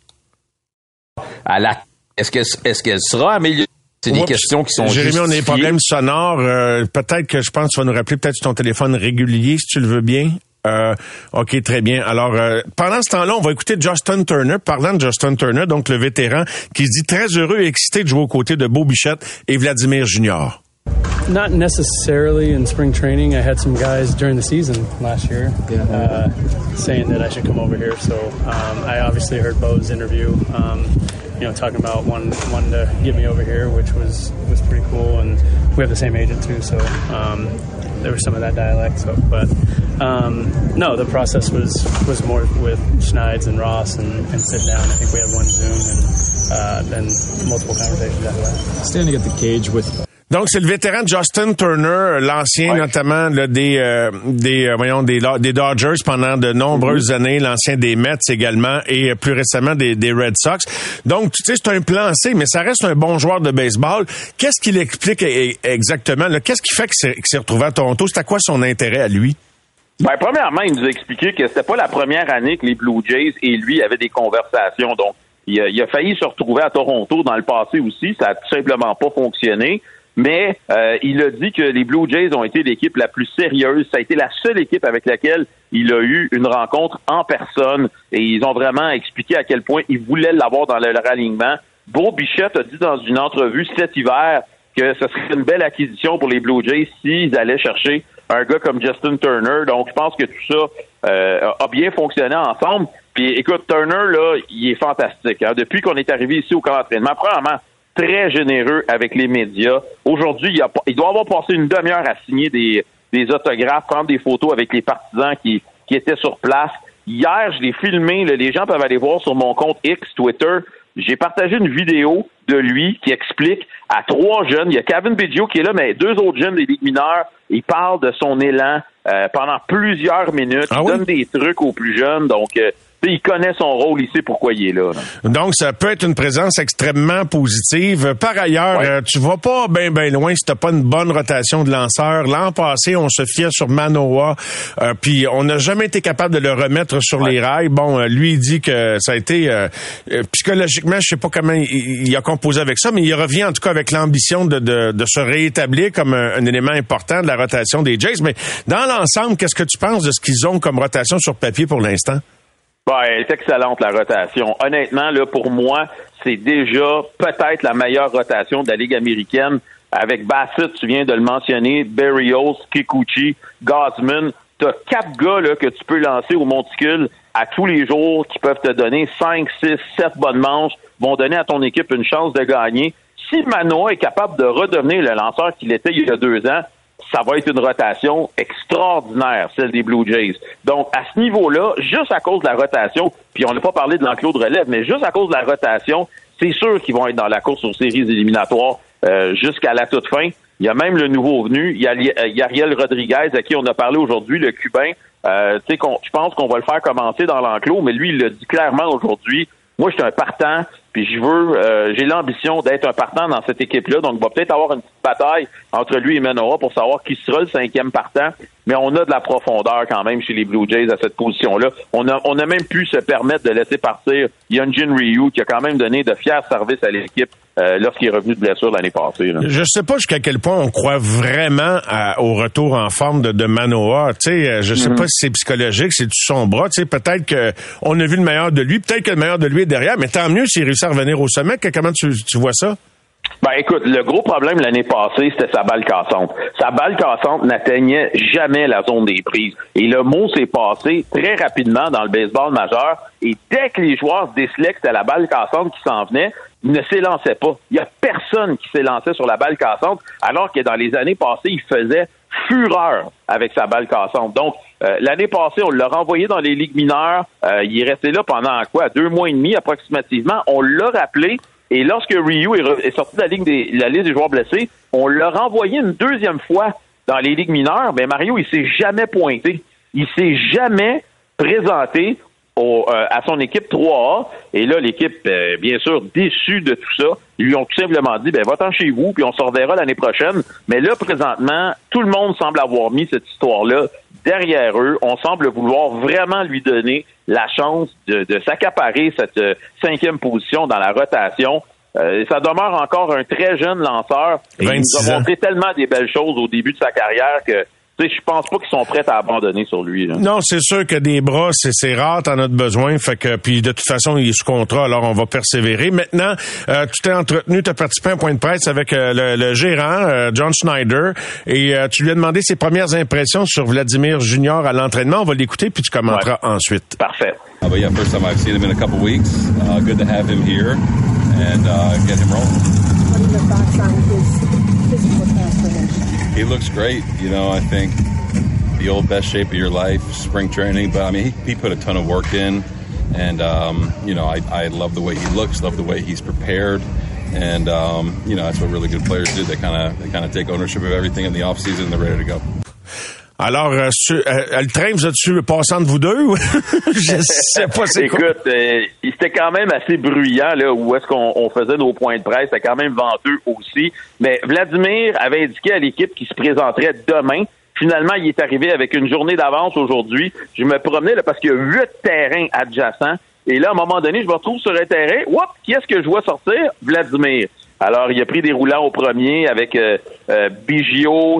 à la est-ce qu'elle est qu'elle sera améliorée? C'est des questions qui sont Jérémy, on a des problèmes sonores. Euh, peut-être que je pense que tu vas nous rappeler peut-être ton téléphone régulier, si tu le veux bien. Euh, OK, très bien. Alors, euh, pendant ce temps-là, on va écouter Justin Turner. Parlant de Justin Turner, donc le vétéran, qui se dit très heureux et excité de jouer aux côtés de Beau Bichette et Vladimir Junior. Not necessarily in spring training. I had some guys during the season last year uh, saying that I should come over here. So um, I obviously heard Bo's interview. Um, you know, talking about one one to get me over here, which was was pretty cool. And we have the same agent too, so um, there was some of that dialect. So, but um, no, the process was was more with Schneids and Ross and, and sit down. I think we had one Zoom and uh, then multiple conversations after that. Standing at the cage with Donc, c'est le vétéran Justin Turner, l'ancien ouais. notamment là, des euh, des euh, voyons des, des Dodgers pendant de nombreuses mm -hmm. années, l'ancien des Mets également et euh, plus récemment des, des Red Sox. Donc, tu sais, c'est un plan C, mais ça reste un bon joueur de baseball. Qu'est-ce qu'il explique exactement? Qu'est-ce qui fait qu'il s'est retrouvé à Toronto? C'est à quoi son intérêt à lui? Ben, premièrement, il nous a expliqué que c'était pas la première année que les Blue Jays et lui avaient des conversations. Donc, il a, il a failli se retrouver à Toronto dans le passé aussi. Ça a tout simplement pas fonctionné. Mais euh, il a dit que les Blue Jays ont été l'équipe la plus sérieuse. Ça a été la seule équipe avec laquelle il a eu une rencontre en personne et ils ont vraiment expliqué à quel point ils voulaient l'avoir dans leur alignement. Beau Bichette a dit dans une entrevue cet hiver que ce serait une belle acquisition pour les Blue Jays s'ils allaient chercher un gars comme Justin Turner. Donc, je pense que tout ça euh, a bien fonctionné ensemble. Puis, écoute, Turner, là, il est fantastique. Hein. Depuis qu'on est arrivé ici au camp d'entraînement, premièrement, très généreux avec les médias. Aujourd'hui, il, il, doit avoir passé une demi-heure à signer des, des, autographes, prendre des photos avec les partisans qui, qui étaient sur place. Hier, je l'ai filmé. les gens peuvent aller voir sur mon compte X Twitter. J'ai partagé une vidéo de lui qui explique à trois jeunes. Il y a Kevin Biggio qui est là, mais deux autres jeunes des ligues mineures. Il parle de son élan euh, pendant plusieurs minutes. Ah il donne des trucs aux plus jeunes. Donc, euh, il connaît son rôle, il sait pourquoi il est là, Donc, ça peut être une présence extrêmement positive. Par ailleurs, ouais. euh, tu vas pas bien ben loin si t'as pas une bonne rotation de lanceurs. L'an passé, on se fiait sur Manoa, euh, puis on n'a jamais été capable de le remettre sur ouais. les rails. Bon, euh, lui, il dit que ça a été euh, psychologiquement, je sais pas comment il, il, a composé avec ça, mais il revient en tout cas avec l'ambition de, de, de, se réétablir comme un, un, élément important de la rotation des Jays. Mais dans l'ensemble, qu'est-ce que tu penses de ce qu'ils ont comme rotation sur papier pour l'instant? Ben, elle est excellente, la rotation. Honnêtement, là, pour moi, c'est déjà peut-être la meilleure rotation de la Ligue américaine. Avec Bassett, tu viens de le mentionner, Berrios, Kikuchi, Gosman. Tu as quatre gars là, que tu peux lancer au monticule à tous les jours qui peuvent te donner 5, 6, 7 bonnes manches, vont donner à ton équipe une chance de gagner. Si Manoa est capable de redevenir le lanceur qu'il était il y a deux ans, ça va être une rotation extraordinaire, celle des Blue Jays. Donc, à ce niveau-là, juste à cause de la rotation, puis on n'a pas parlé de l'enclos de relève, mais juste à cause de la rotation, c'est sûr qu'ils vont être dans la course aux séries éliminatoires euh, jusqu'à la toute fin. Il y a même le nouveau venu, il y a Yariel Rodriguez, à qui on a parlé aujourd'hui, le Cubain. Euh, je pense qu'on va le faire commencer dans l'enclos, mais lui, il le dit clairement aujourd'hui. Moi, je suis un partant, Puis je veux, euh, j'ai l'ambition d'être un partant dans cette équipe-là. Donc, il va peut-être avoir une petite bataille entre lui et Manoa pour savoir qui sera le cinquième partant. Mais on a de la profondeur quand même chez les Blue Jays à cette position-là. On a, on a même pu se permettre de laisser partir Yunjin Ryu, qui a quand même donné de fiers services à l'équipe euh, lorsqu'il est revenu de blessure l'année passée. Là. Je sais pas jusqu'à quel point on croit vraiment à, au retour en forme de, de Manoa. Tu sais, euh, je sais Mhm. pas si c'est psychologique, c'est du son bras. Tu sais, peut-être que on a vu le meilleur de lui, peut-être que le meilleur de lui est derrière, mais tant mieux s'il réussit à revenir au sommet. Que- comment tu, tu vois ça? Ben écoute, le gros problème l'année passée, c'était sa balle cassante. Sa balle cassante n'atteignait jamais la zone des prises. Et le mot s'est passé très rapidement dans le baseball majeur. Et dès que les joueurs décelaient que c'était la balle cassante qui s'en venait, ils ne s'élançaient pas. Il y a personne qui s'élançait sur la balle cassante, alors que dans les années passées, il faisait fureur avec sa balle cassante. Donc, euh, l'année passée, on l'a renvoyé dans les ligues mineures. Euh, il est resté là pendant quoi? Deux mois et demi approximativement. On l'a rappelé. Et lorsque Ryu est, sorti de la, ligue des, la liste des joueurs blessés, on l'a renvoyé une deuxième fois dans les ligues mineures. Mais Mario, il s'est jamais pointé. Il s'est jamais présenté au, euh, à son équipe 3A. Et là, l'équipe, euh, bien sûr, déçue de tout ça, lui ont tout simplement dit, ben, va-t'en chez vous, puis on se reverra l'année prochaine. Mais là, présentement, tout le monde semble avoir mis cette histoire-là derrière eux. On semble vouloir vraiment lui donner la chance de, de s'accaparer cette euh, cinquième position dans la rotation. Euh, ça demeure encore un très jeune lanceur. Et il nous 26 a montré tellement des belles choses au début de sa carrière que sais, je pense pas qu'ils sont prêts à abandonner sur lui. là. Non, c'est sûr que des bras, c'est, c'est rare, t'en as besoin. Fait que, puis de toute façon, il est sous contrat, alors on va persévérer. Maintenant, euh, tu t'es entretenu, tu as participé à un point de presse avec euh, le, le gérant, euh, John Schneider, et euh, tu lui as demandé ses premières impressions sur Vladimir Junior à l'entraînement. On va l'écouter, puis tu commenteras ensuite. Parfait. Uh, but yeah, first time I've seen him in a couple weeks. Uh, good to have him here and uh, get him rolling. He looks great. You know, I think the old best shape of your life, spring training. But I mean, he, he put a ton of work in, and um, you know, I, I love the way he looks, love the way he's prepared. And um, you know that's what really good players do. They kind of they kind of take ownership of everything in the off season and they're ready to go. Alors, euh, euh, le train, vous a-tu passant de vous deux? Je sais pas c'est quoi. Écoute, euh, c'était quand même assez bruyant là où est-ce qu'on on faisait nos points de presse. C'était quand même venteux aussi. Mais Vladimir avait indiqué à l'équipe qu'il se présenterait demain. Finalement, il est arrivé avec une journée d'avance aujourd'hui. Je me promenais là, parce qu'il y a huit terrains adjacents. Et là, à un moment donné, je me retrouve sur un terrain. Oups, qui est-ce que je vois sortir? Vladimir. Alors, il a pris des roulants au premier avec euh, euh,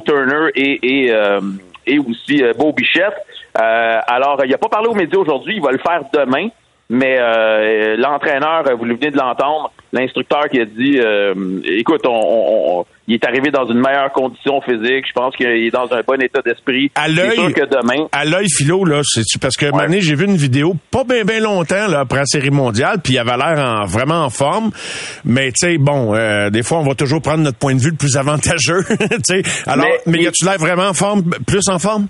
Turner et, et, euh, et aussi euh, Beau Bichette. Euh, alors, il n'a pas parlé aux médias aujourd'hui. Il va le faire demain. Mais euh, l'entraîneur, vous venez de l'entendre, l'instructeur qui a dit, écoute, on, on- on- il est arrivé dans une meilleure condition physique. Je pense qu'il est dans un bon état d'esprit. À l'œil, que demain, à l'œil philo là, c'est parce que Mané, j'ai vu une vidéo pas bien bien longtemps là après la série mondiale, puis il avait l'air en, vraiment en forme. Mais tu sais, bon, euh, des fois on va toujours prendre notre point de vue le plus avantageux. tu sais, alors, mais, Mais- y a-tu l'air vraiment en forme, plus en forme?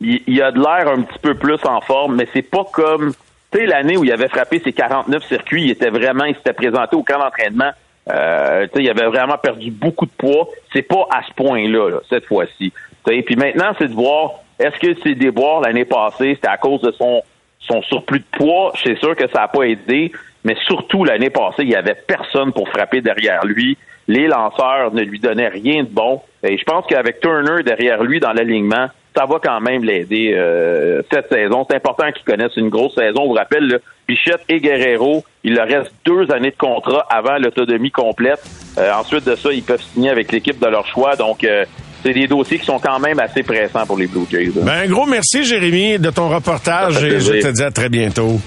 il, il a de l'air un petit peu plus en forme, mais c'est pas comme tu sais l'année où il avait frappé ses 49 circuits, il était vraiment, il s'était présenté au camp d'entraînement. Euh, il avait vraiment perdu beaucoup de poids. C'est pas à ce point-là là, cette fois-ci. Puis maintenant, c'est de voir est-ce que ses déboires l'année passée, c'était à cause de son son surplus de poids? C'est sûr que ça n'a pas aidé, mais surtout l'année passée, il y avait personne pour frapper derrière lui. Les lanceurs ne lui donnaient rien de bon. Et je pense qu'avec Turner derrière lui dans l'alignement, ça va quand même l'aider euh, cette saison. C'est important qu'il connaisse une grosse saison. On vous rappelle, là, Bichette et Guerrero, il leur reste deux années de contrat avant l'autonomie complète. Euh, ensuite de ça, ils peuvent signer avec l'équipe de leur choix. Donc, euh, c'est des dossiers qui sont quand même assez pressants pour les Blue Jays. là. Ben un gros merci Jérémy de ton reportage et je te dis à très bientôt.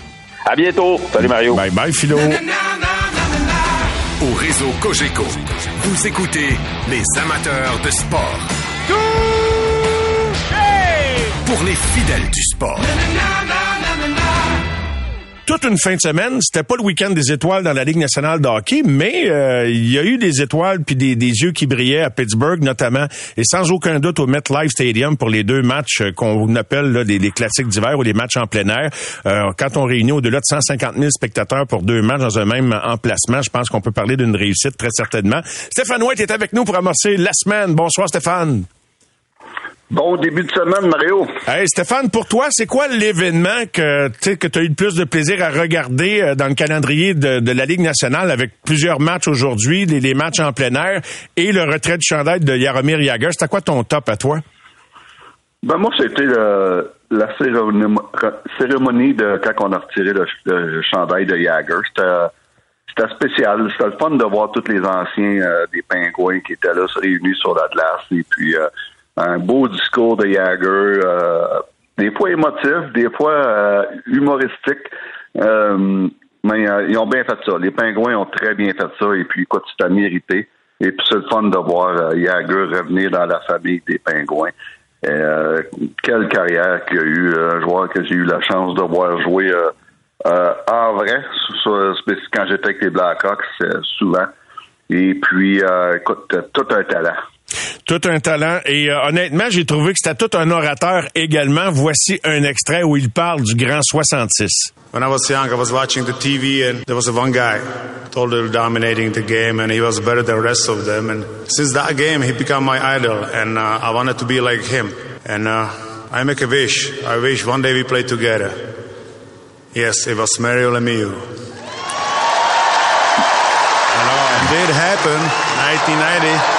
À bientôt. Salut Mario. Bye bye Philo. Au réseau Cogeco, vous écoutez les amateurs de sport. Pour les fidèles du sport. toute une fin de semaine. C'était pas le week-end des étoiles dans la Ligue nationale de hockey, mais euh, il y a eu des étoiles puis des, des yeux qui brillaient à Pittsburgh notamment, et sans aucun doute au MetLife Stadium pour les deux matchs euh, qu'on appelle là, des classiques d'hiver ou les matchs en plein air. Euh, quand on réunit au-delà de 150 000 spectateurs pour deux matchs dans un même emplacement, je pense qu'on peut parler d'une réussite très certainement. Stéphane White est avec nous pour amorcer la semaine. Bonsoir Stéphane. Bon début de semaine, Mario. Hey Stéphane, pour toi, c'est quoi l'événement que tu que as eu le plus de plaisir à regarder euh, dans le calendrier de, la Ligue nationale avec plusieurs matchs aujourd'hui, les, matchs en plein air et le retrait du chandail de Yaromir Yager? C'était quoi ton top à toi? Ben moi, c'était la cérémonie, de quand on a retiré le, chandail de Jagger. C'était spécial. C'était le fun de voir tous les anciens euh, des pingouins qui étaient là réunis sur la glace et puis euh, un beau discours de Jagger, euh, des fois émotif, des fois humoristique. mais ils ont bien fait ça. Les pingouins ont très bien fait ça et puis écoute, c'était mérité. Et puis c'est le fun de voir Jagger revenir dans la famille des pingouins. Euh, quelle carrière qu'il y a eu, un joueur que j'ai eu la chance de voir jouer euh, euh, en vrai, quand j'étais avec les Blackhawks, souvent. Et puis, écoute, tout un talent. Tout un talent. Et honnêtement, j'ai trouvé que c'était tout un orateur également. Voici un extrait où il parle du grand 66. When I was young, I was watching the TV and there was one guy totally dominating the game and he was better than the rest of them. And since that game, he became my idol and uh, I wanted to be like him. And uh, I make a wish. I wish one day we play together. Yes, it was Mario Lemieux. It did happen, 1990.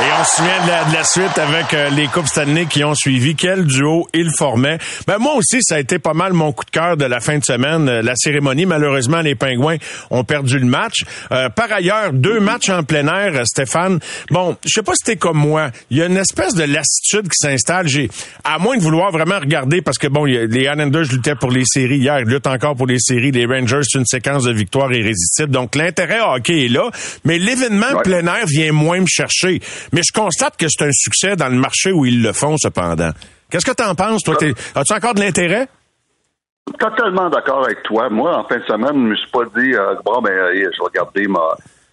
Et on se souvient de la, suite avec euh, les Coupes Stanley qui ont suivi. Quel duo ils formaient. Ben, moi aussi, ça a été pas mal mon coup de cœur de la fin de semaine. Euh, la cérémonie, malheureusement, les Pingouins ont perdu le match. Euh, par ailleurs, deux matchs en plein air, Stéphane. Bon, je sais pas si t'es comme moi. Il y a une espèce de lassitude qui s'installe. J'ai, à moins de vouloir vraiment regarder, parce que bon, les Islanders luttaient pour les séries hier, ils luttent encore pour les séries. Les Rangers, c'est une séquence de victoires irrésistibles. Donc, l'intérêt hockey est là. Mais l'événement plein air vient moins me chercher. Mais je constate que c'est un succès dans le marché où ils le font, cependant. Qu'est-ce que tu en penses, toi? As-tu encore de l'intérêt? Totalement d'accord avec toi. Moi, en fin de semaine, je me suis pas dit, euh, bon, ben, je vais regarder ma,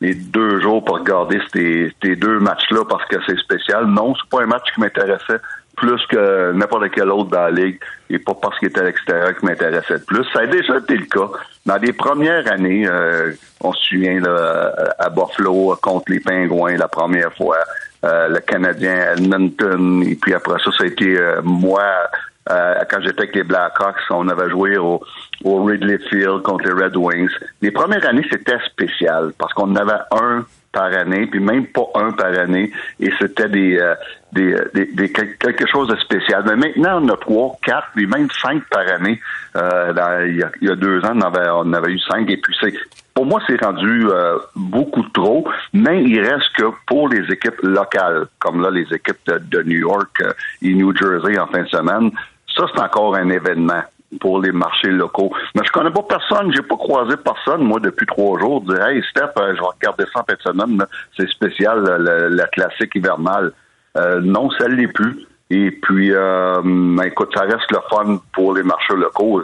les deux jours pour regarder ces, deux matchs-là parce que c'est spécial. Non, c'est pas un match qui m'intéressait plus que n'importe quel autre dans la ligue et pas parce qu'il était à l'extérieur qui m'intéressait le plus. Ça a déjà été le cas. Dans les premières années, euh, on se souvient là, à Buffalo contre les Pingouins la première fois, euh, le Canadien Edmonton, et puis après ça, ça a été euh, moi quand j'étais avec les Blackhawks, on avait joué au, au Ridley Field contre les Red Wings. Les premières années, c'était spécial parce qu'on avait un par année, puis même pas un par année, et c'était des, euh, des, des, quelque chose de spécial. Mais maintenant, on a trois, quatre, puis même cinq par année. Euh, il, y a, deux ans, on avait, on avait eu cinq, et puis c'est pour moi, c'est rendu euh, beaucoup trop, mais il reste que pour les équipes locales, comme là les équipes de, New York et New Jersey en fin de semaine, ça c'est encore un événement pour les marchés locaux. Mais je connais pas personne, j'ai pas croisé personne, moi, depuis trois jours, dire Hey Steph, euh, je vais regarder ça en semaine, c'est spécial, la classique hivernale. Euh, non, ça l'est plus. Et puis, euh, ben, écoute, ça reste le fun pour les marchés locaux.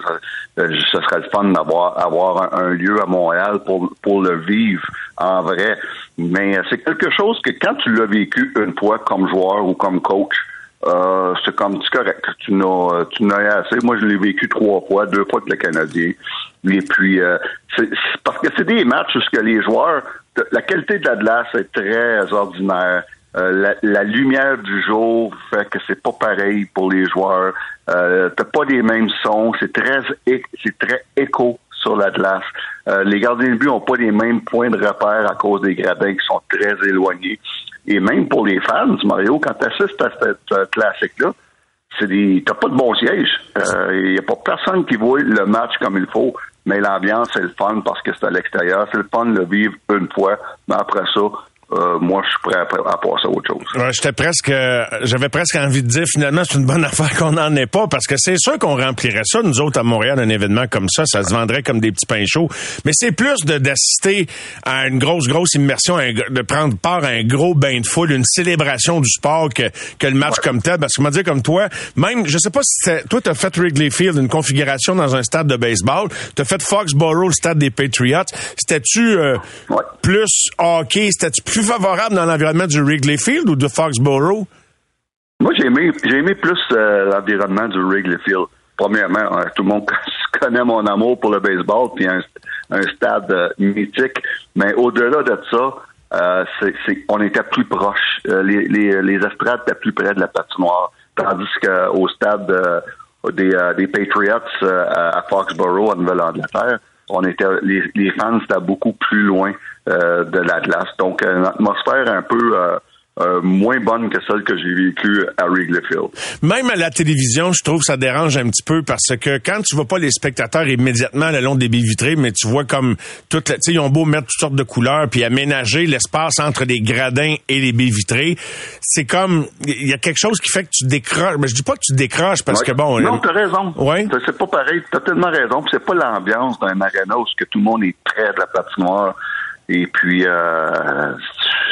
Euh, ce serait le fun d'avoir avoir un, lieu à Montréal pour, pour le vivre en vrai. Mais c'est quelque chose que quand tu l'as vécu une fois comme joueur ou comme coach, euh, c'est comme c'est correct. Tu n'as tu n'as assez. Moi, je l'ai vécu trois fois, deux fois avec le Canadien. Et puis euh, c'est, parce que c'est des matchs où ce que les joueurs, la qualité de la glace est très ordinaire. Euh, la, lumière du jour fait que c'est pas pareil pour les joueurs. Euh, t'as pas les mêmes sons. C'est très c'est très écho sur la. Euh, les gardiens de but ont pas les mêmes points de repère à cause des gradins qui sont très éloignés. Et même pour les fans, Mario, quand tu assistes à cette euh, classique-là, c'est des t'as pas de bon siège. Il euh, n'y a pas personne qui voit le match comme il faut, mais l'ambiance, c'est le fun parce que c'est à l'extérieur. C'est le fun de le vivre une fois, mais après ça, euh, moi, je suis prêt à, passer à autre chose. Ouais, j'étais presque, j'avais presque envie de dire finalement, c'est une bonne affaire qu'on n'en ait pas parce que c'est sûr qu'on remplirait ça, nous autres à Montréal, un événement comme ça, ça se vendrait comme des petits pains chauds. Mais c'est plus de d'assister à une grosse, grosse immersion, de prendre part à un gros bain de foule, une célébration du sport que, que le match comme tel. Parce que moi, dire comme toi, même, je sais pas si toi, t'as fait Wrigley Field, une configuration dans un stade de baseball, t'as fait Foxborough, le stade des Patriots. C'était-tu euh, plus hockey, c'était-tu plus favorable dans l'environnement du Wrigley Field ou de Foxborough? Moi, j'ai aimé, j'ai aimé plus euh, l'environnement du Wrigley Field. Premièrement, euh, tout le monde connaît mon amour pour le baseball, puis un, stade euh, mythique. Mais au-delà de ça, c'est, on était plus proche. Les, les, estrades étaient plus près de la patinoire. Tandis qu'au stade des, Patriots à Foxborough, en Nouvelle-Angleterre, on était les, les fans étaient beaucoup plus loin euh, de la glace. Donc, euh, une atmosphère un peu euh, moins bonne que celle que j'ai vécue à Wrigley Field. Même à la télévision, je trouve que ça dérange un petit peu parce que quand tu vois pas les spectateurs immédiatement le long des baies vitrées, mais tu vois comme toute la, tu sais, ils ont beau mettre toutes sortes de couleurs puis aménager l'espace entre les gradins et les baies vitrées, c'est comme il y a quelque chose qui fait que tu décroches. Mais je dis pas que tu décroches parce Ouais. que bon. Non, euh, t'as raison. Ouais. C'est pas pareil. T'as tellement raison. C'est pas l'ambiance d'un aréna où que tout le monde est près de la patinoire. Et puis, euh,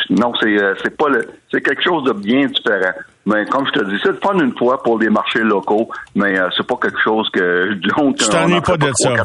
non, c'est euh, c'est pas le, c'est quelque chose de bien différent. Mais comme je te dis, c'est le fun une fois pour les marchés locaux, mais euh, c'est pas quelque chose que donc Tu t'ennuies pas de ça.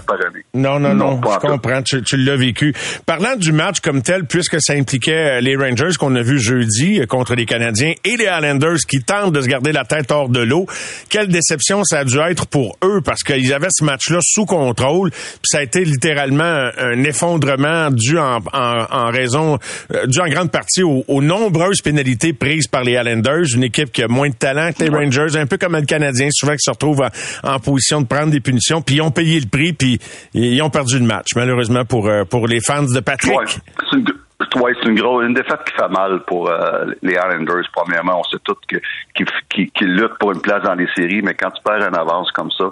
Non, non, non, pas je comprends, tu, tu l'as vécu. Parlant du match comme tel, puisque ça impliquait euh, les Rangers qu'on a vu jeudi euh, contre les Canadiens et les Islanders qui tentent de se garder la tête hors de l'eau, quelle déception ça a dû être pour eux parce qu'ils avaient ce match-là sous contrôle, puis ça a été littéralement un, effondrement dû en, en, en raison, euh, dû en grande partie aux, aux nombreuses pénalités prises par les Islanders, une équipe qui a moins de talent que les Rangers, un peu comme le Canadien, souvent qui se retrouvent en, en position de prendre des punitions, puis ils ont payé le prix, puis ils ont perdu le match, malheureusement pour euh, pour les fans de Patrick. Ouais, c'est une, ouais, c'est une grosse, une défaite qui fait mal pour euh, les Islanders. Premièrement, on sait tous que qu'ils qui, qui luttent pour une place dans les séries, mais quand tu perds une avance comme ça,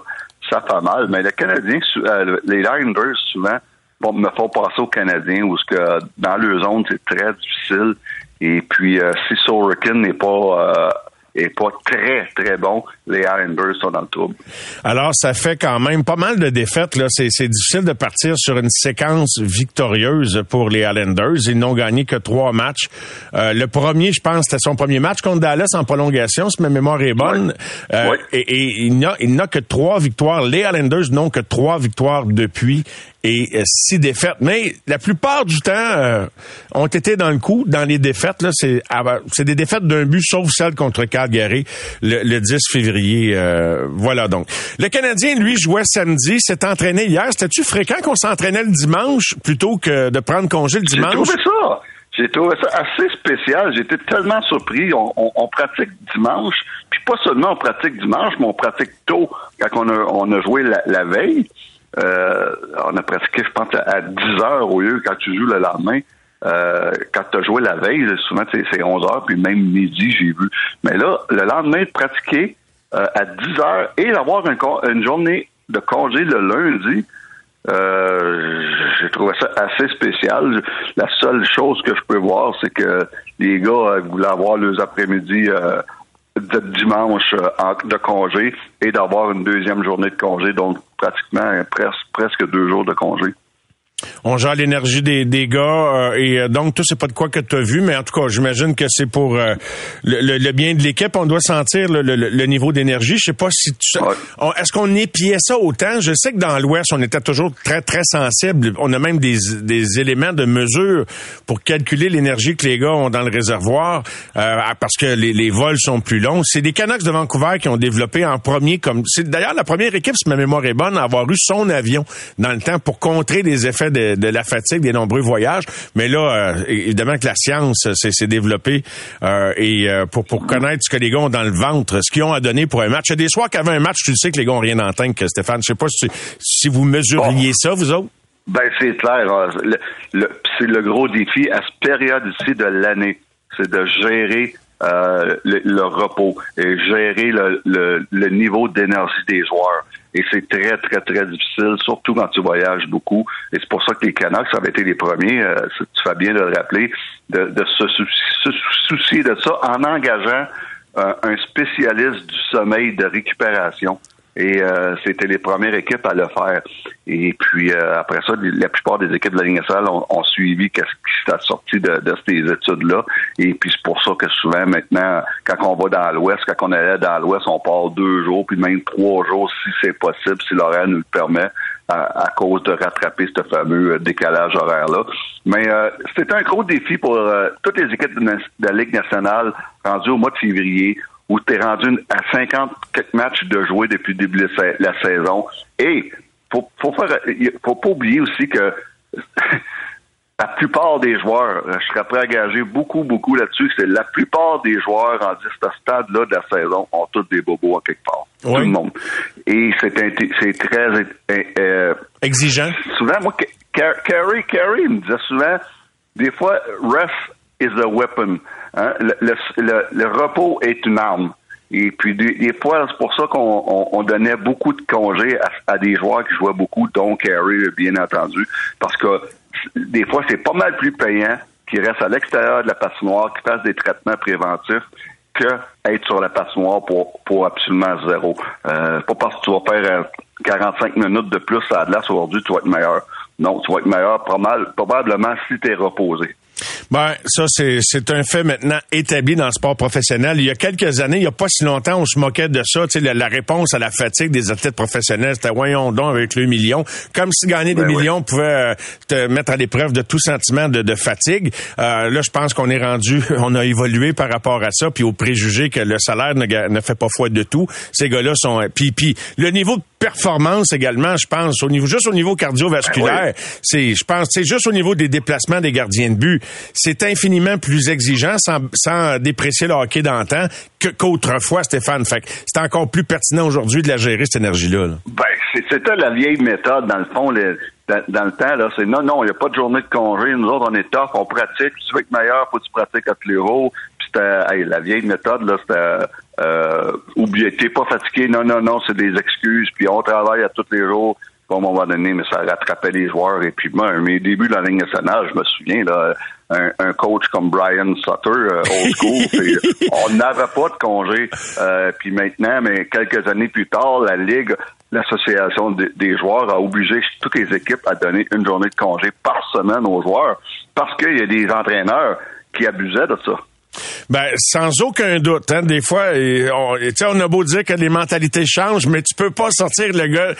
ça fait mal. Mais le Canadien, euh, les Islanders souvent me font passer aux Canadiens où ce que dans leur zone c'est très difficile. Et puis euh, si Sorokin n'est pas euh, est pas très très bon, les Islanders sont dans le trouble. Alors, ça fait quand même pas mal de défaites. Là, c'est, c'est difficile de partir sur une séquence victorieuse pour les Islanders. Ils n'ont gagné que trois matchs. Euh, le premier, je pense, c'était son premier match contre Dallas en prolongation, si ma mémoire est bonne. Euh, Ouais. Et, et il, n'a, il n'a que trois victoires. Les Islanders n'ont que trois victoires depuis et euh, six défaites. Mais la plupart du temps euh, ont été dans le coup. Dans les défaites, là, c'est, ah, c'est des défaites d'un but, sauf celle contre Calgary le, le 10 février. Euh, voilà donc. Le Canadien, lui, jouait samedi, s'est entraîné hier. C'était-tu fréquent qu'on s'entraînait le dimanche plutôt que de prendre congé le J'ai dimanche? trouvé ça. J'ai trouvé ça assez spécial. J'étais tellement surpris. On, on- on pratique dimanche, puis pas seulement on pratique dimanche, mais on pratique tôt quand on a, on a joué la, la veille. Euh, on a pratiqué, je pense, à 10 heures au lieu quand tu joues le lendemain. Euh, quand tu as joué la veille, souvent c'est c'est 11 heures, puis même midi, j'ai vu. Mais là, le lendemain, de pratiquer euh, à 10 heures et d'avoir une journée de congé le lundi, euh, j'ai trouvé ça assez spécial. La seule chose que je peux voir, c'est que les gars euh, voulaient avoir leurs après-midi euh, de dimanche euh, de congé et d'avoir une deuxième journée de congé, donc pratiquement euh, presque presque deux jours de congé. On gère l'énergie des, des gars euh, et euh, donc tout c'est pas de quoi que tu as vu, mais en tout cas j'imagine que c'est pour euh, le, le- le bien de l'équipe. On doit sentir le, le- le niveau d'énergie. Je sais pas si tu, Ouais. est-ce qu'on épiait ça autant? Je sais que dans l'Ouest on était toujours très très sensible. On a même des, des éléments de mesure pour calculer l'énergie que les gars ont dans le réservoir euh, parce que les, les vols sont plus longs. C'est des Canucks de Vancouver qui ont développé en premier comme c'est d'ailleurs la première équipe si ma mémoire est bonne à avoir eu son avion dans le temps pour contrer les effets de, de la fatigue des nombreux voyages. Mais là, euh, évidemment que la science s'est s'est développée euh, et euh, pour, pour connaître ce que les gars ont dans le ventre, ce qu'ils ont à donner pour un match. Il y a des soirs qu'avant un match, tu le sais que les gars ont rien d'entendre que Stéphane. Je sais pas si, si vous mesuriez ça, vous autres? Ben c'est clair. hein. Le- le- c'est le gros défi à cette période ici de l'année, c'est de gérer euh, le, le repos et gérer le, le- le niveau d'énergie des joueurs. Et c'est très, très, très difficile, surtout quand tu voyages beaucoup. Et c'est pour ça que les Canucks avaient été les premiers, euh, tu fais bien de le rappeler, de, de se, se soucier de ça en engageant euh, un spécialiste du sommeil de récupération. Et euh, c'était les premières équipes à le faire. Et puis euh, après ça, la plupart des équipes de la Ligue nationale ont, suivi qu'est-ce qui s'est sorti de, de ces études-là. Et puis c'est pour ça que souvent maintenant, quand on va dans l'Ouest, quand on allait dans l'Ouest, on part deux jours, puis même trois jours si c'est possible, si l'horaire nous le permet, à, cause de rattraper ce fameux euh, décalage horaire-là. Mais euh, c'était un gros défi pour euh, toutes les équipes de, de la Ligue nationale rendues au mois de février où tu es rendu à 50 quelques matchs de jouer depuis le début de la sa- la saison. Et faut, faut faire, faut pas oublier aussi que la plupart des joueurs, je serais prêt à gager beaucoup, beaucoup là-dessus, c'est la plupart des joueurs en ce stade-là de la saison ont tous des bobos à quelque part. Tout le monde. Et c'est c'est très euh, euh, exigeant. Souvent, moi, Carrie, Carrie me disait souvent, des fois, ref is a weapon. Hein? Le, le, le, repos est une arme. Et puis des, fois, c'est pour ça qu'on on, donnait beaucoup de congés à, à, des joueurs qui jouaient beaucoup, dont Carey, bien entendu, parce que des fois, c'est pas mal plus payant qu'ils restent à l'extérieur de la patinoire, qu'ils fassent des traitements préventifs que être sur la patinoire pour, pour absolument zéro. Euh, pas parce que tu vas faire 45 euh, minutes de plus à la glace aujourd'hui, tu vas être meilleur. Non, tu vas être meilleur probablement si tu es reposé. Ben, ça, c'est un fait maintenant établi dans le sport professionnel. Il y a quelques années, il n'y a pas si longtemps, on se moquait de ça. Tu sais, la, réponse à la fatigue des athlètes professionnels, c'était voyons donc avec le million. Comme si gagner des ben millions pouvait euh, te mettre à l'épreuve de tout sentiment de, fatigue. Euh, là, je pense qu'on est rendu, on a évolué par rapport à ça, puis au préjugé que le salaire ne, fait pas foi de tout. Ces gars-là sont... Puis, puis le niveau de performance également, je pense, au niveau juste au niveau cardiovasculaire, ben c'est, je pense, c'est juste au niveau des déplacements des gardiens de but c'est infiniment plus exigeant sans, sans déprécier le hockey d'antan qu'autrefois, Stéphane. Fait c'est encore plus pertinent aujourd'hui de la gérer, cette énergie-là. Ben, c'était la vieille méthode, dans le fond, dans, le temps, là, c'est non, non, il n'y a pas de journée de congé. Nous autres, on est tough, on pratique. Si tu veux être meilleur, faut que tu pratiques à les jours. Puis c'était, la vieille méthode, là, c'était, euh, oublier, t'es pas fatigué. Non, non, non, c'est des excuses. Puis on travaille à tous les jours à un moment donné, mais ça rattrapait les joueurs. Et puis moi, mes débuts dans la ligne nationale, je me souviens, là, un, coach comme Brian Sutter, euh, old school, on n'avait pas de congé. Euh, puis maintenant, mais quelques années plus tard, la Ligue, l'association des joueurs a obligé toutes les équipes à donner une journée de congé par semaine aux joueurs parce qu'il y a des entraîneurs qui abusaient de ça. Ben, sans aucun doute. Hein, des fois, on, on a beau dire que les mentalités changent, mais tu peux pas sortir le gars,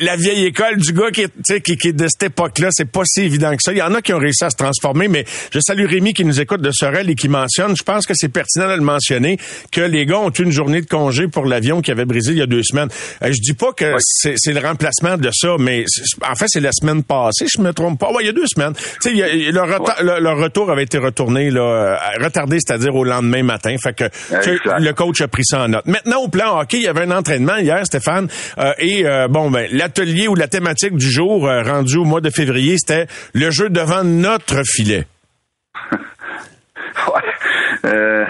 la vieille école du gars qui est, qui, qui est de cette époque-là. C'est pas si évident que ça. Il y en a qui ont réussi à se transformer, mais je salue Rémi qui nous écoute de Sorel et qui mentionne, je pense que c'est pertinent de le mentionner, que les gars ont une journée de congé pour l'avion qui avait brisé il y a deux semaines. Euh, je dis pas que c'est le remplacement de ça, mais en fait, c'est la semaine passée, je me trompe pas. Ouais, il y a deux semaines. Tu sais, le, retour avait été retourné, là, euh, retardé, c'est-à-dire au lendemain matin. Fait que, le coach a pris ça en note. Maintenant, au plan hockey, il y avait un entraînement hier, Stéphane, euh, et euh, bon, ben l'atelier ou la thématique du jour euh, rendu au mois de février, c'était le jeu devant notre filet. ouais.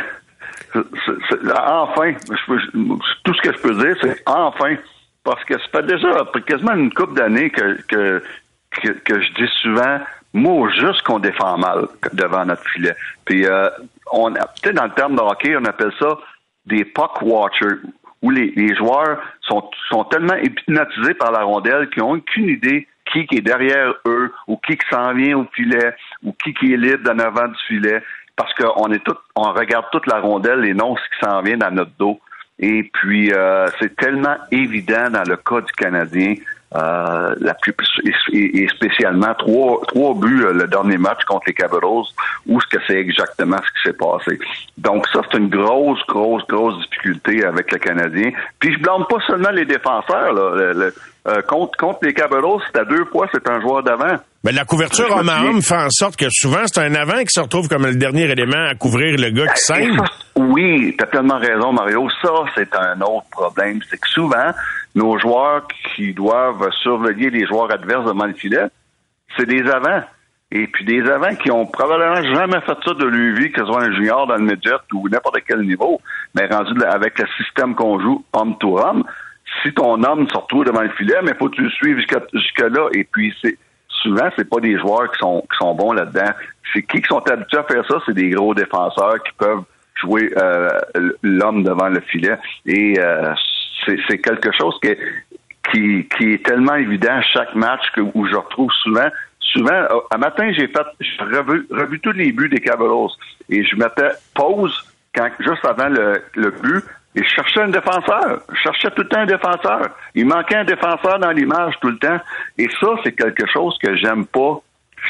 enfin, tout ce que je peux dire, c'est enfin, parce que ça fait déjà quasiment une couple d'années que, que, que, je dis souvent, moi, juste qu'on défend mal devant notre filet. Puis on peut-être dans le terme de hockey, on appelle ça des puck watchers, où les, joueurs sont, tellement hypnotisés par la rondelle qu'ils n'ont aucune idée qui, est derrière eux, ou qui, s'en vient au filet, ou qui, qui est libre en avant du filet, parce qu'on est tout, on regarde toute la rondelle et non ce qui s'en vient dans notre dos. Et puis, euh, c'est tellement évident dans le cas du Canadien euh, la plus et, spécialement trois trois buts euh, le dernier match contre les Capitals où ce que c'est exactement ce qui s'est passé. Donc ça c'est une grosse grosse grosse difficulté avec le Canadien. Puis je blâme pas seulement les défenseurs là. Euh, contre, contre les Capitals, c'est à deux fois c'est un joueur d'avant. Mais la couverture homme à homme fait en sorte que souvent c'est un avant qui se retrouve comme le dernier élément à couvrir le gars qui saigne. Oui, tu as tellement raison, Mario. Ça, c'est un autre problème. C'est que souvent, nos joueurs qui doivent surveiller les joueurs adverses devant le filet, c'est des avants. Et puis des avants qui ont probablement jamais fait ça de leur vie, que ce soit un junior dans le midget ou n'importe quel niveau, mais rendu avec le système qu'on joue homme to homme, si ton homme se retrouve devant le filet, mais faut que tu le suives jusqu'à là. Et puis c'est souvent, c'est pas des joueurs qui sont qui sont bons là-dedans. C'est qui qui sont habitués à faire ça, c'est des gros défenseurs qui peuvent jouer euh, l'homme devant le filet. Et euh, c'est quelque chose qui, qui est tellement évident à chaque match que, où je retrouve souvent. Souvent, euh, un matin, j'ai fait, j'ai revu, revu, tous les buts des Cavaliers et je mettais pause quand, juste avant le, le but et je cherchais un défenseur. Je cherchais tout le temps un défenseur. Il manquait un défenseur dans l'image tout le temps. Et ça, c'est quelque chose que j'aime pas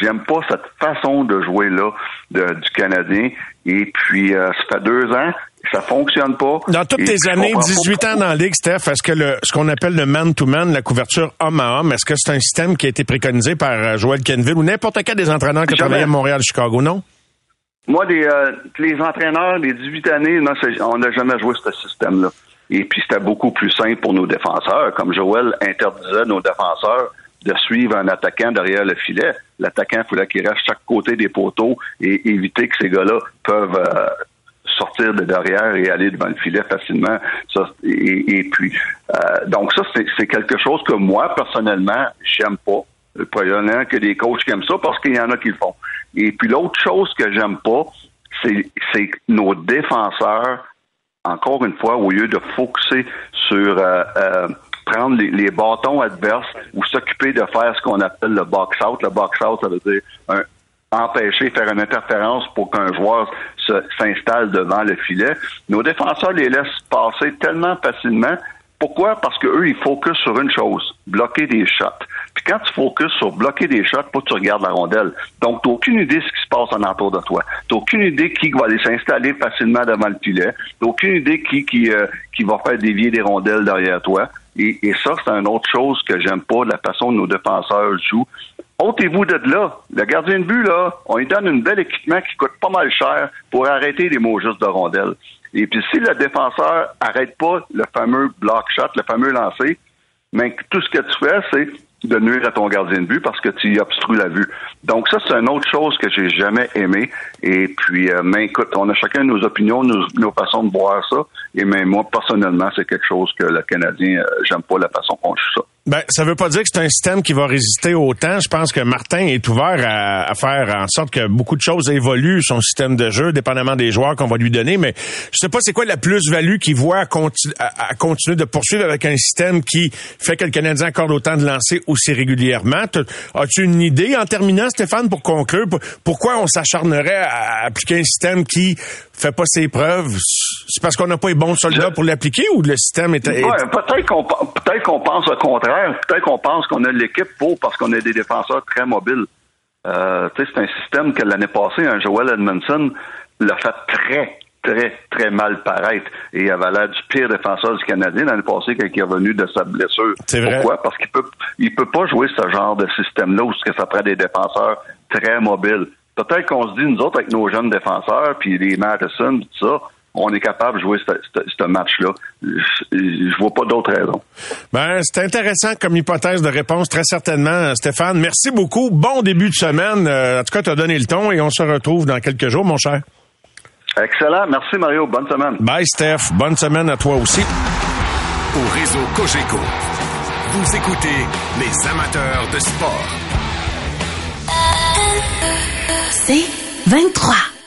J'aime pas cette façon de jouer là du Canadien. Et puis, euh, ça fait deux ans, ça fonctionne pas. Dans toutes tes années, 18 ans dans la Ligue, Steph, est-ce que le, ce qu'on appelle le man-to-man, la couverture homme à homme, est-ce que c'est un système qui a été préconisé par euh, Joël Kenville ou n'importe quel des entraîneurs qui travaillent à Montréal, Chicago, non? Moi, des, euh, les entraîneurs des 18 années, on n'a jamais joué ce système-là. Et puis, c'était beaucoup plus simple pour nos défenseurs. Comme Joël interdisait nos défenseurs de suivre un attaquant derrière le filet. L'attaquant, il fallait qu'il reste chaque côté des poteaux et éviter que ces gars-là peuvent euh, sortir de derrière et aller devant le filet facilement. Ça, et, puis, euh, donc ça, c'est quelque chose que moi, personnellement, j'aime pas. Probablement que des coachs qui aiment ça parce qu'il y en a qui le font. Et puis l'autre chose que j'aime pas, c'est nos défenseurs, encore une fois, au lieu de focuser sur euh, euh, prendre les, bâtons adverses ou s'occuper de faire ce qu'on appelle le box-out. Le box-out, ça veut dire empêcher, faire une interférence pour qu'un joueur s'installe devant le filet. Nos défenseurs les laissent passer tellement facilement. Pourquoi? Parce qu'eux, ils focusent sur une chose, bloquer des shots. Puis quand tu focuses sur bloquer des shots, pas tu regardes la rondelle. Donc, tu aucune idée de ce qui se passe en entour de toi. Tu aucune idée qui va aller s'installer facilement devant le filet. Tu aucune idée qui, qui, euh, qui va faire dévier des rondelles derrière toi. Et, et ça, c'est une autre chose que j'aime pas la façon dont nos défenseurs jouent. Ôtez-vous de là. Le gardien de but, là, on lui donne un bel équipement qui coûte pas mal cher pour arrêter les mots justes de rondelles. Et puis, si le défenseur arrête pas le fameux block shot, le fameux lancer, mais tout ce que tu fais, c'est de nuire à ton gardien de but parce que tu obstrues la vue. Donc ça, c'est une autre chose que j'ai jamais aimé. Et puis, euh, mais écoute, on a chacun nos opinions, nos, nos façons de voir ça. Et mais moi, personnellement, c'est quelque chose que le Canadien, euh, j'aime pas la façon qu'on joue ça. Ben, ça veut pas dire que c'est un système qui va résister au temps. Je pense que Martin est ouvert à, faire en sorte que beaucoup de choses évoluent son système de jeu, dépendamment des joueurs qu'on va lui donner. Mais je sais pas c'est quoi la plus-value qu'il voit à, continuer de poursuivre avec un système qui fait que le Canadien accorde autant de lancers aussi régulièrement? As-tu une idée en terminant, Stéphane, pour conclure? Pourquoi on s'acharnerait à appliquer un système qui fait pas ses preuves? C'est parce qu'on n'a pas les bons soldats pour l'appliquer ou le système est... Ouais, peut-être qu'on peut-être qu'on pense au contraire. Peut-être qu'on pense qu'on a l'équipe pour parce qu'on a des défenseurs très mobiles. Euh, c'est un système que l'année passée, un Joel Edmondson l'a fait très, très, très mal paraître. Et il avait l'air du pire défenseur du Canadien l'année passée quand il est revenu de sa blessure. Pourquoi? Parce qu'il peut il peut pas jouer ce genre de système-là où ça prend des défenseurs très mobiles. Peut-être qu'on se dit, nous autres, avec nos jeunes défenseurs, puis les Madison, tout ça, on est capable de jouer ce match-là. Je, vois pas d'autre raison. Ben, c'est intéressant comme hypothèse de réponse, très certainement, Stéphane. Merci beaucoup. Bon début de semaine. Euh, en tout cas, tu as donné le ton et on se retrouve dans quelques jours, mon cher. Excellent. Merci, Mario. Bonne semaine. Bye, Steph. Bonne semaine à toi aussi. Au réseau Cogeco, vous écoutez les amateurs de sport. C'est 23.